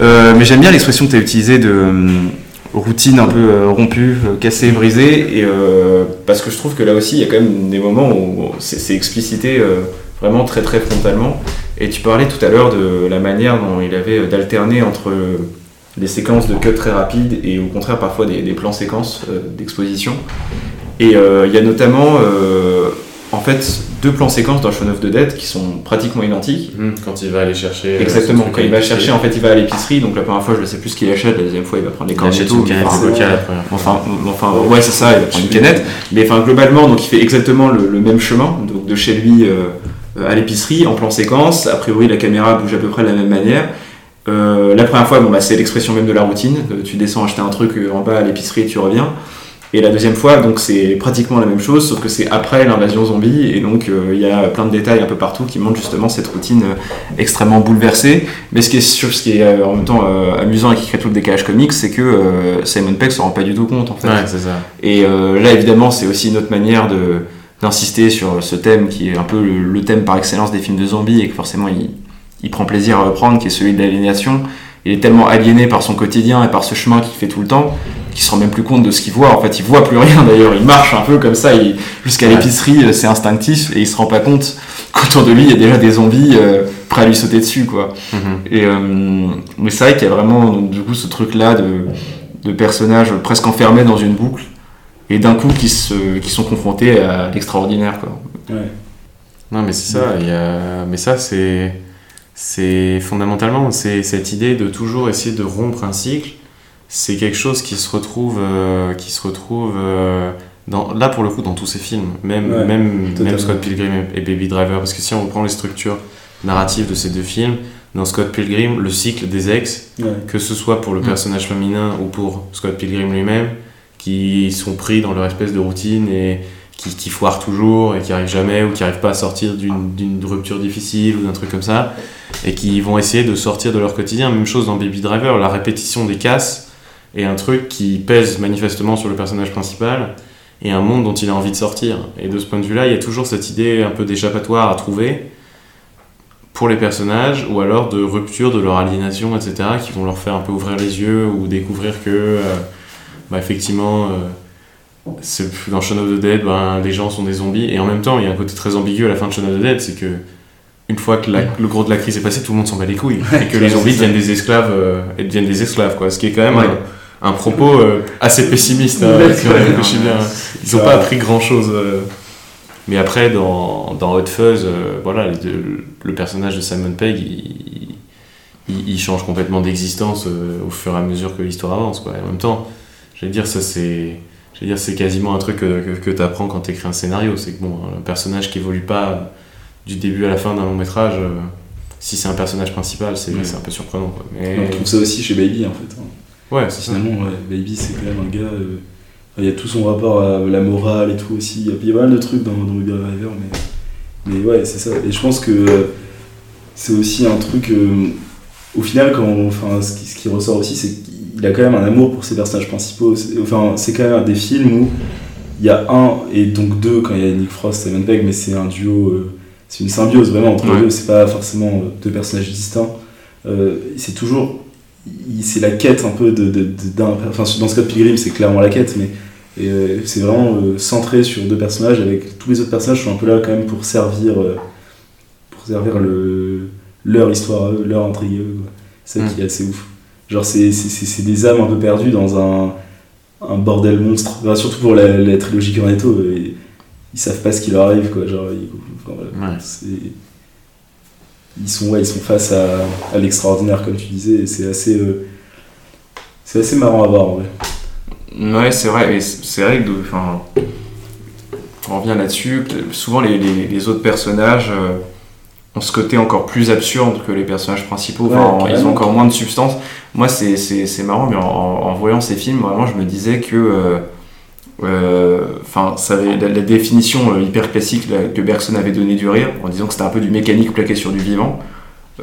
Euh, mais j'aime bien l'expression que tu as utilisée de hum, routine un peu euh, rompue, euh, cassée, brisée, et, euh, parce que je trouve que là aussi, il y a quand même des moments où c'est explicité euh, vraiment très très frontalement. Et tu parlais tout à l'heure de la manière dont il avait euh, d'alterner entre euh, des séquences de cut très rapides et au contraire parfois des, des plans séquences euh, d'exposition. Et euh, il y a notamment euh, en fait deux plans séquences dans Shaun of the Dead qui sont pratiquement identiques. Hmm, Quand il va aller chercher. euh, Exactement, quand il va chercher, en fait, il va à l'épicerie, donc la première fois, je ne sais plus ce qu'il achète, la deuxième fois, il va prendre des Il achète une canette enfin, de coca la première fois. Enfin, ouais, c'est ça, il va prendre une canette. Mais enfin, globalement, donc il fait exactement le, le même chemin, donc de chez lui euh, à l'épicerie, en plan séquence. A priori, la caméra bouge à peu près de la même manière. Euh, la première fois, bon, bah, c'est l'expression même de la routine. Tu descends acheter un truc en bas à l'épicerie et tu reviens. Et la deuxième fois, donc c'est pratiquement la même chose, sauf que c'est après l'invasion zombie, et donc euh, il y a plein de détails un peu partout qui montrent justement cette routine euh, extrêmement bouleversée. Mais ce qui est, sûr, ce qui est euh, en même temps amusant et qui crée tout le décalage comique, c'est que Simon Peck se rend pas du tout compte en fait. Ouais, c'est ça. Et là, évidemment, c'est aussi une autre manière de d'insister sur ce thème qui est un peu le, le thème par excellence des films de zombies et que forcément il, il prend plaisir à reprendre, qui est celui de l'aliénation. Il est tellement aliéné par son quotidien et par ce chemin qu'il fait tout le temps qu'il se rend même plus compte de ce qu'il voit. En fait, il voit plus rien d'ailleurs. Il marche un peu comme ça. il- Jusqu'à l'épicerie, euh, c'est instinctif et il se rend pas compte qu'autour de lui, il y a déjà des zombies euh, prêts à lui sauter dessus, quoi. Mhm. Et euh, mais c'est vrai qu'il y a vraiment donc, du coup ce truc là de, de personnages presque enfermés dans une boucle et d'un coup qui, se, qui sont confrontés à l'extraordinaire quoi. Ouais. Non, mais c'est ça. il y a- Mais ça, c'est c'est fondamentalement c'est cette idée de toujours essayer de rompre un cycle. c'est quelque chose qui se retrouve, euh, qui se retrouve euh, dans, là pour le coup dans tous ces films, même, Ouais, même, totalement. même Scott Pilgrim et Baby Driver, parce que si on reprend les structures narratives de ces deux films, dans Scott Pilgrim, le cycle des ex, Ouais. que ce soit pour le Mm. personnage féminin ou pour Scott Pilgrim lui-même, qui sont pris dans leur espèce de routine et qui, foirent toujours et qui arrivent jamais ou qui arrivent pas à sortir d'une rupture difficile ou d'un truc comme ça et qui vont essayer de sortir de leur quotidien. Même chose dans Baby Driver, la répétition des casses est un truc qui pèse manifestement sur le personnage principal et un monde dont il a envie de sortir. Et de ce point de vue-là, il y a toujours cette idée un peu d'échappatoire à trouver pour les personnages ou alors de rupture de leur aliénation, etc., qui vont leur faire un peu ouvrir les yeux ou découvrir que, euh, bah, effectivement, euh, dans Shaun of the Dead, ben, les gens sont des zombies. Et en même temps, il y a un côté très ambigu à la fin de Shaun of the Dead, c'est que une fois que la- le gros de la crise est passé, tout le monde s'en bat les couilles. et que les zombies deviennent des esclaves, euh, et deviennent des esclaves, quoi. Ce qui est quand même Ouais. un, un propos euh, assez pessimiste. hein, Ouais, ouais, réfléchit bien. Ils n'ont pas appris grand chose. Mais après, dans, dans Hot Fuzz, euh, voilà, le personnage de Simon Pegg, il, il, il change complètement d'existence euh, au fur et à mesure que l'histoire avance. Quoi. Et en même temps, j'allais dire, ça c'est. Dire, c'est quasiment un truc que, que, tu apprends quand tu écris un scénario. C'est que bon, un personnage qui évolue pas du début à la fin d'un long métrage, euh, si c'est un personnage principal, c'est Ouais. un peu surprenant. Quoi. Mais, On trouve ça aussi chez Baby en fait. hein. ouais, c'est. Finalement, ouais, Baby c'est quand même un gars. euh, il y a tout son rapport à la morale et tout aussi. Il y a pas mal de trucs dans, dans Baby Driver, mais, mais ouais, c'est ça. Et je pense que euh, c'est aussi un truc. euh, au final, quand enfin, ce, qui, ce qui ressort aussi, c'est qu'il a quand même un amour pour ses personnages principaux. C'est- Enfin, c'est quand même des films où il y a un et donc deux quand il y a Nick Frost et Simon Pegg, mais c'est un duo. euh, c'est une symbiose vraiment entre Ouais. les deux. C'est pas forcément euh, deux personnages distincts. Euh, c'est toujours il- c'est la quête un peu de, d'un enfin dans Scott Pilgrim c'est clairement la quête mais euh, c'est vraiment centré sur deux personnages avec tous les autres personnages sont un peu là quand même pour servir pour servir le leur histoire leur intrigue c'est ça Mm. qui est assez ouf genre c'est, des âmes un peu perdues dans un, un bordel monstre Enfin, surtout pour la, la trilogie Cornetto euh, ils, ils savent pas ce qui leur arrive quoi genre ils, enfin, voilà. Ouais. C'est- ils sont ouais, ils sont face à, à l'extraordinaire comme tu disais et c'est assez euh, c'est assez marrant à voir en vrai Ouais, c'est vrai. C'est vrai que, enfin, on revient là-dessus. Souvent, les, les- les autres personnages euh, ont ce côté encore plus absurde que les personnages principaux. Enfin, ils ont encore moins de substance. Moi, c'est- c'est c'est marrant, mais en, en voyant ces films, vraiment, je me disais que. euh, euh, Enfin, la, la définition euh, hyper classique là, que Bergson avait donnée du rire, en disant que c'était un peu du mécanique plaqué sur du vivant.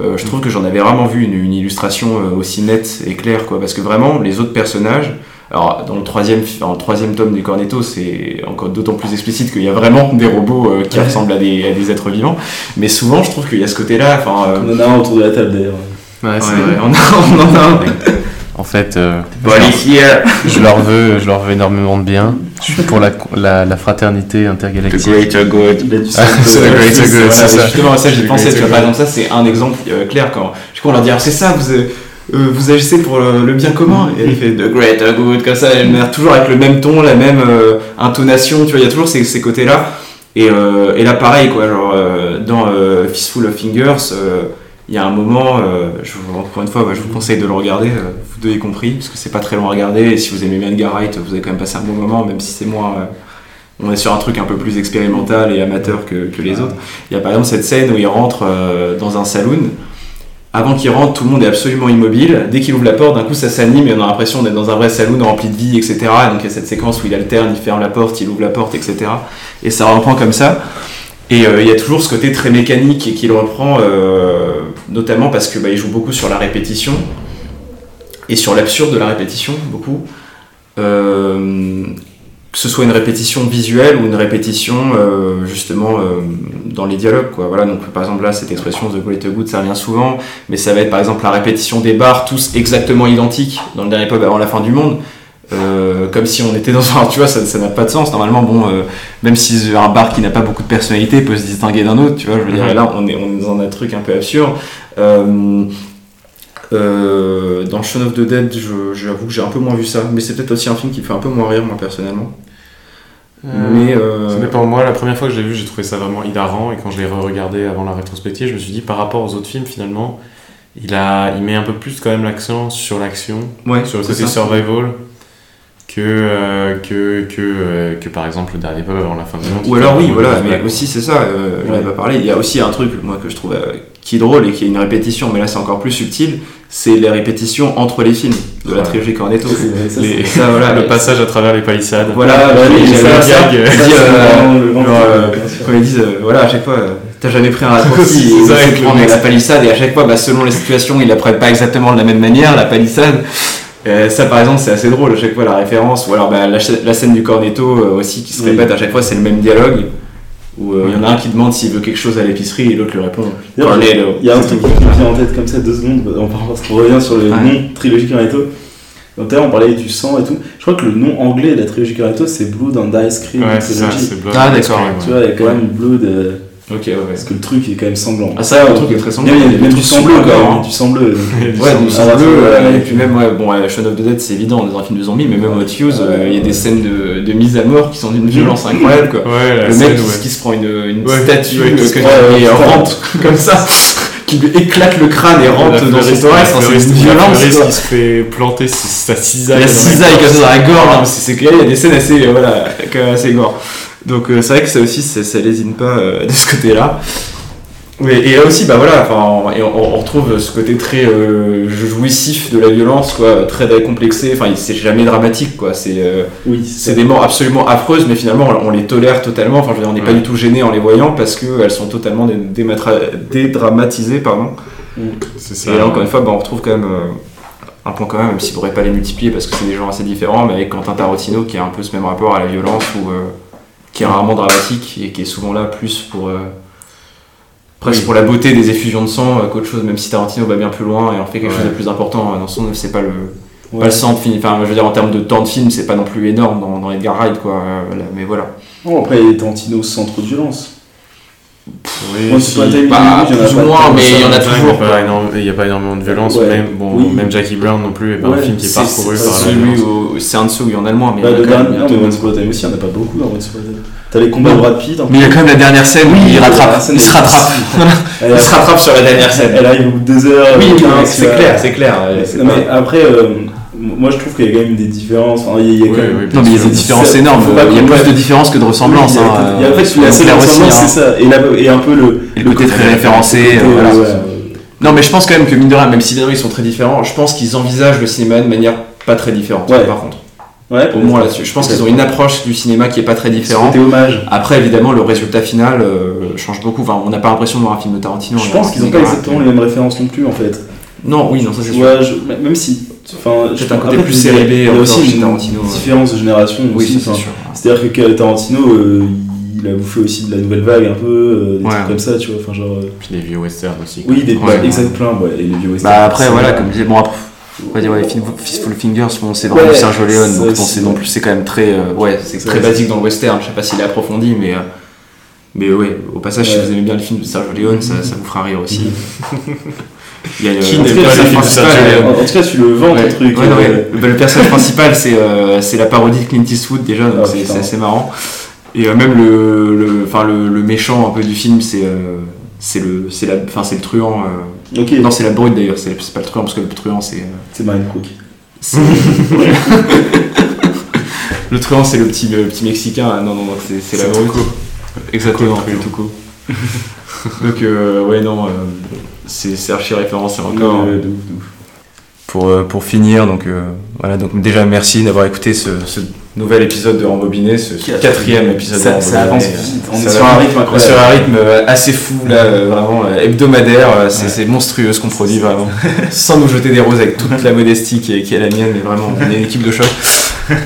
Euh, je trouve que j'en avais rarement vu une, une illustration aussi nette et claire, quoi, parce que vraiment, les autres personnages, alors, dans le troisième, dans le troisième tome du Cornetto, c'est encore d'autant plus explicite qu'il y a vraiment des robots euh, qui Ouais. ressemblent à des, à des êtres vivants. Mais souvent, je trouve qu'il y a ce côté-là. Enfin, euh, on en a un autour de la table d'ailleurs Ouais, c'est ouais, vrai. on, a- on en a un. En fait, euh, je leur veux, je leur veux énormément de bien. Je suis pour la, la, la fraternité the intergalactique. greater good. Ah, c'est euh, le greater good, c'est ça. Justement, ça, j'y pensais. Tu vois, par good. exemple, ça, c'est un exemple euh, clair. Quand, du coup, on leur dit, alors, c'est ça, vous, euh, euh, vous agissez pour le, le bien commun. Et elle fait the greater good, comme ça, elle met toujours avec le même ton, la même euh, intonation. Tu vois, il y a toujours ces, ces côtés-là. Et, euh, et là, pareil, quoi. Genre, euh, dans euh, Fistful of Fingers, euh, il y a un moment, euh, je, vous- encore une fois, bah, je vous conseille de le regarder, euh, vous deux y compris, parce que c'est pas très long à regarder. Et si vous aimez bien Edgar Wright, vous allez quand même passer un bon moment, même si c'est moins. euh, on est sur un truc un peu plus expérimental et amateur que, que les autres. Il y a par exemple cette scène où il rentre euh, dans un saloon. Avant qu'il rentre, tout le monde est absolument immobile. Dès qu'il ouvre la porte, d'un coup ça s'anime et on a l'impression d'être dans un vrai saloon rempli de vie, etc. Et donc il y a cette séquence où il alterne, il ferme la porte, il ouvre la porte, etc. Et ça reprend comme ça. Et euh, il y a toujours ce côté très mécanique et qu'il reprend, euh, notamment parce que bah, joue beaucoup sur la répétition et sur l'absurde de la répétition, beaucoup. Euh, que ce soit une répétition visuelle ou une répétition euh, justement euh, dans les dialogues quoi. Voilà donc par exemple là cette expression the greater good ça revient souvent mais ça va être par exemple la répétition des bars tous exactement identiques dans le dernier pub avant la fin du monde euh, comme si on était dans un tu vois ça n'a pas de sens. Normalement bon euh, même si un bar qui n'a pas beaucoup de personnalité peut se distinguer d'un autre tu vois je veux dire là on est on est dans un truc un peu absurde euh, euh, dans Shaun of the Dead, j'avoue que j'ai un peu moins vu ça, mais c'est peut-être aussi un film qui me fait un peu moins rire, moi personnellement. mais euh, Ça dépend. Moi, la première fois que j'ai vu, j'ai trouvé ça vraiment hilarant. Et quand je l'ai re-regardé avant la rétrospective, je me suis dit, par rapport aux autres films, finalement, il, a, il met un peu plus quand même l'accent sur l'action, Ouais, sur le côté ça. survival, que, euh, que, que, euh, que par exemple le dernier pub avant la fin du monde. Ou alors oui, voilà, mais aussi c'est ça, euh, j'en ai pas parlé, il y a aussi un truc moi que je trouve euh, qui est drôle et qui est une répétition, mais là c'est encore plus subtil, c'est les répétitions entre les films de la trilogie Cornetto. Ça, Les- Ça, voilà, le passage à travers les palissades. Voilà, gag, euh, Ils disent, euh, euh, ils disent, euh, voilà, à chaque fois, euh, t'as jamais pris un raccourci, il se prend avec la palissade, et à chaque fois, bah, selon les situations, ils la prennent pas exactement de la même manière, la palissade. Euh, ça par exemple c'est assez drôle à chaque fois la référence ou alors bah, la, scène du cornetto euh, aussi qui se Oui. répète à chaque fois c'est le même dialogue où euh, il y en a un qui demande s'il veut quelque chose à l'épicerie et l'autre lui répond. Il y a un truc qui me vient en tête comme ça deux secondes, on, parce qu'on revient sur le nom trilogie Cornetto. Donc tout à l'heure on parlait du sang et tout. Je crois que le nom anglais de la trilogie Cornetto c'est Blood and Ice Cream Ouais, c'est ça, c'est Blood Ah, d'accord. Tu vois, il y a quand même Blood. Ok ouais, ouais. parce que le truc est quand même sanglant. ah ça le truc est très sanglant Il y a même du Tout sang bleu hein. du sang bleu. Ouais, du sang bleu, et puis même, ouais, bon, Shaun of the Dead, c'est évident, dans un film de zombies, mais même Hot Fuse, euh, il y a des scènes de, de mise à mort qui sont d'une violence incroyable, quoi. Le mec qui, se prend une, statue euh, et rentre comme ça, qui lui éclate le crâne et rentre dans fleuriste- thorax, c'est une violence. quoi. qui se fait planter sa cisaille. La cisaille comme ça dans la gorge, hein, c'est clair, il y a des scènes assez, euh, voilà, quand même assez gore. Donc euh, c'est vrai que ça aussi, ça, ça lésine pas euh, de ce côté-là. Oui, et là aussi, bah voilà, enfin, et on, on retrouve ce côté très euh, jouissif de la violence, quoi, très décomplexé. Enfin, c'est jamais dramatique, quoi. C'est euh, Oui, c'est des morts absolument affreuses, mais finalement, on, on les tolère totalement. Enfin, je veux dire, on n'est pas du tout gêné en les voyant parce qu'elles sont totalement dé- dédramatisées, pardon. Ça. Et là, encore une fois, bah, on retrouve quand même euh, un point commun, même s'il ne pourrait pas les multiplier parce que c'est des genres assez différents, mais avec Quentin Tarantino qui a un peu ce même rapport à la violence euh, qui est rarement dramatique et qui est souvent là plus pour. euh, presque Oui. pour la beauté des effusions de sang euh, qu'autre chose, même si Tarantino va bien plus loin et en fait quelque Ouais. chose de plus important euh, dans son c'est pas le, Ouais. pas le de film. Enfin, je veux dire, en termes de temps de film, c'est pas non plus énorme dans, dans Edgar Wright, quoi. mais voilà. Bon, après, Tarantino trop de violence. Oui, si. pas il en a plus pas ou moins, mais il y en a toujours, Il n'y a, pas il pas énormément de violence, Ouais. même, bon, Oui. même Jackie Brown non plus, est pas Ouais, un film qui est parcouru par la violence. où c'est un de ceux où il y en a le moins, mais Bah, il y en a quand même. Once Upon a aussi, il n'y en a pas beaucoup dans Once Upon. T'as les combats de Brad Pitt. hein. Mais il y a quand même la dernière scène où il la rattrape, il se rattrape. Il se rattrape sur la dernière scène. elle arrive au bout de deux heures. Oui, c'est la- clair, c'est clair. pas- mais après, euh, moi je trouve qu'il y a quand même des différences. Enfin, il y a, il y a Oui, quand même. oui, Non, mais il y a des différences énormes. Il y a plus de différences que de ressemblances. Oui, il y a- hein, il y a- en fait, euh, la seule clair aussi, ressemblance, c'est ça. Et, la- et un peu le. Et le côté très référencé. côté, euh, voilà. ouais, Non, mais je pense quand même que mine de rien, même si évidemment ils sont très différents, je pense qu'ils envisagent le cinéma de manière pas très différente. Ouais. Par contre, ouais, au moins là-dessus, je pense qu'ils ont une approche du cinéma qui est pas très différente. C'était hommage. Après, évidemment, le résultat final euh, change beaucoup. Enfin, on n'a pas l'impression de voir un film de Tarantino. Je pense qu'ils n'ont pas exactement les mêmes références non plus en fait. Non, oui, non, ça c'est sûr. Ouais, je- même si. Enfin, je- un côté après, plus série B, Il y a encore aussi une Tarantino, ouais. différence de génération. Oui, c'est enfin, sûr. C'est-à-dire que Tarantino, euh, il a bouffé aussi de la nouvelle vague un peu, euh, des Ouais. trucs comme ça, tu vois. Enfin, genre. euh, Puis les vieux westerns aussi. Oui, des Ouais, exact plein, ouais, et les vieux westerns. Bah après c'est- voilà comme je disais bon après on va dire ouais, Fistful Fingers bon c'est vraiment Ouais, du Sergio Leone donc c'est non plus c'est quand même très euh, ouais c'est très basique dans le western je sais pas s'il est approfondi mais euh, mais ouais au passage si vous aimez bien le film de Sergio Leone ça, ça vous fera rire aussi il y a le, Qui n'aime pas le euh, En, tout cas, tu le vends Ouais, ton truc. ouais, non, euh, ouais. Bah, le personnage principal, c'est euh, c'est la parodie de Clint Eastwood déjà, donc Ah, c'est c'est assez marrant. Et euh, même le, le, le, le méchant un peu du film, c'est euh, c'est le, c'est la, c'est le truand. euh, Non, c'est la brute d'ailleurs, c'est c'est pas le truand parce que le truand c'est. euh, c'est Marine Crook. c'est- le truand c'est le petit, le petit mexicain, ah, non, non, non, c'est c'est la C'est brute. Exactement, le Tuco. Donc, euh, ouais, non, euh, c'est archi référencé encore. Ouais, de ouf, de ouf. pour, euh, pour finir, donc euh, voilà, donc déjà merci d'avoir écouté ce, ce nouvel épisode de Rembobiné, ce, ce quatrième épisode de Ça, ça Rembobiné. avance vite. On Ça est sur un rythme On est incroyable. sur un rythme assez fou, là, euh, vraiment euh, hebdomadaire, c'est Ouais. monstrueux ce qu'on produit, vraiment. Sans nous jeter des roses avec toute la modestie qui est, qui est la mienne, mais vraiment, on est une équipe de choc.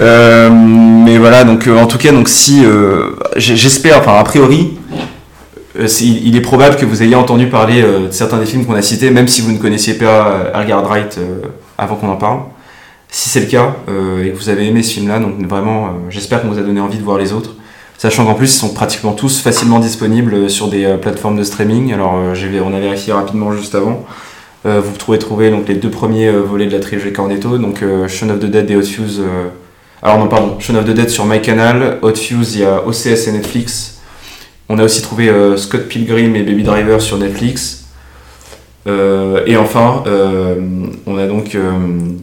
Euh, mais voilà, donc euh, en tout cas, donc si euh, j'espère, enfin a priori, euh, il, est probable que vous ayez entendu parler euh, de certains des films qu'on a cités, même si vous ne connaissiez pas euh, Edgar Wright euh, avant qu'on en parle. Si c'est le cas euh, et que vous avez aimé ce film-là, donc vraiment, euh, j'espère qu'on vous a donné envie de voir les autres. Sachant qu'en plus, ils sont pratiquement tous facilement disponibles sur des euh, plateformes de streaming. Alors, euh, on a vérifié rapidement juste avant. Euh, vous pouvez trouver donc, les deux premiers euh, volets de la trilogie Cornetto, donc euh, Shaun of the Dead et Hot Fuse. euh, alors non, pardon, Shaun of the Dead sur MyCanal, Hot Fuse, il y a OCS et Netflix. On a aussi trouvé euh, Scott Pilgrim et Baby Driver sur Netflix. Euh, et enfin, euh, on a donc euh,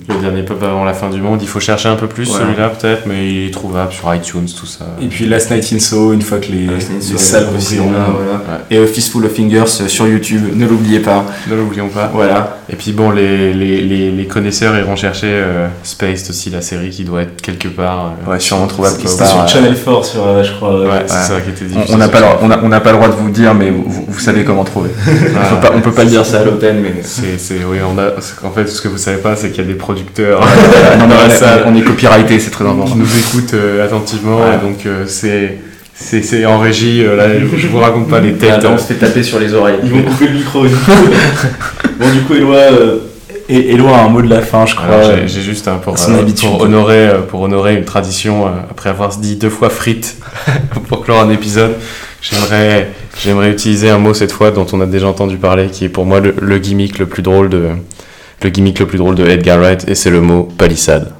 Le dernier pop avant la fin du monde, il faut chercher un peu plus celui-là peut-être, mais il est trouvable sur iTunes, tout ça. Et puis Last Night in Soho, une fois que les, les salles aussi, rouvriront. voilà, et Fistful of Fingers sur YouTube, ne l'oubliez pas. Ne l'oublions pas. Voilà. Et puis bon, les, les, les, les connaisseurs iront chercher euh, Spaced aussi, la série qui doit être quelque part. euh, Ouais, sûrement trouvable C'était quelque sur part. Channel 4, sur, euh, je crois. Ouais, c'est ça qui était On- difficile. On n'a pas, le- on a- on n'a pas le droit de vous le dire, mais vous, vous- vous savez comment trouver. on, peut pas, on peut pas le dire ça mais. C'est, c'est, oui, on a, en fait, ce que vous savez pas, c'est qu'il y a des producteurs non, on, est- salle on est copyrighté, c'est très qui important. nous écoutent euh, attentivement, Ouais. donc euh, c'est, c'est, c'est en régie. euh, là, je vous raconte pas les têtes. on se fait taper sur les oreilles. Ils vont couper le micro. du coup. bon, du coup, Eloi, euh, et- Eloi a un mot de la fin, je crois. Alors, j'ai, j'ai juste un pour, euh, honorer euh, pour honorer une tradition euh, après avoir dit deux fois frites pour clore un épisode. J'aimerais j'aimerais utiliser un mot cette fois dont on a déjà entendu parler, qui est pour moi le, gimmick le plus drôle de le gimmick le plus drôle de Edgar Wright, et c'est le mot palissade.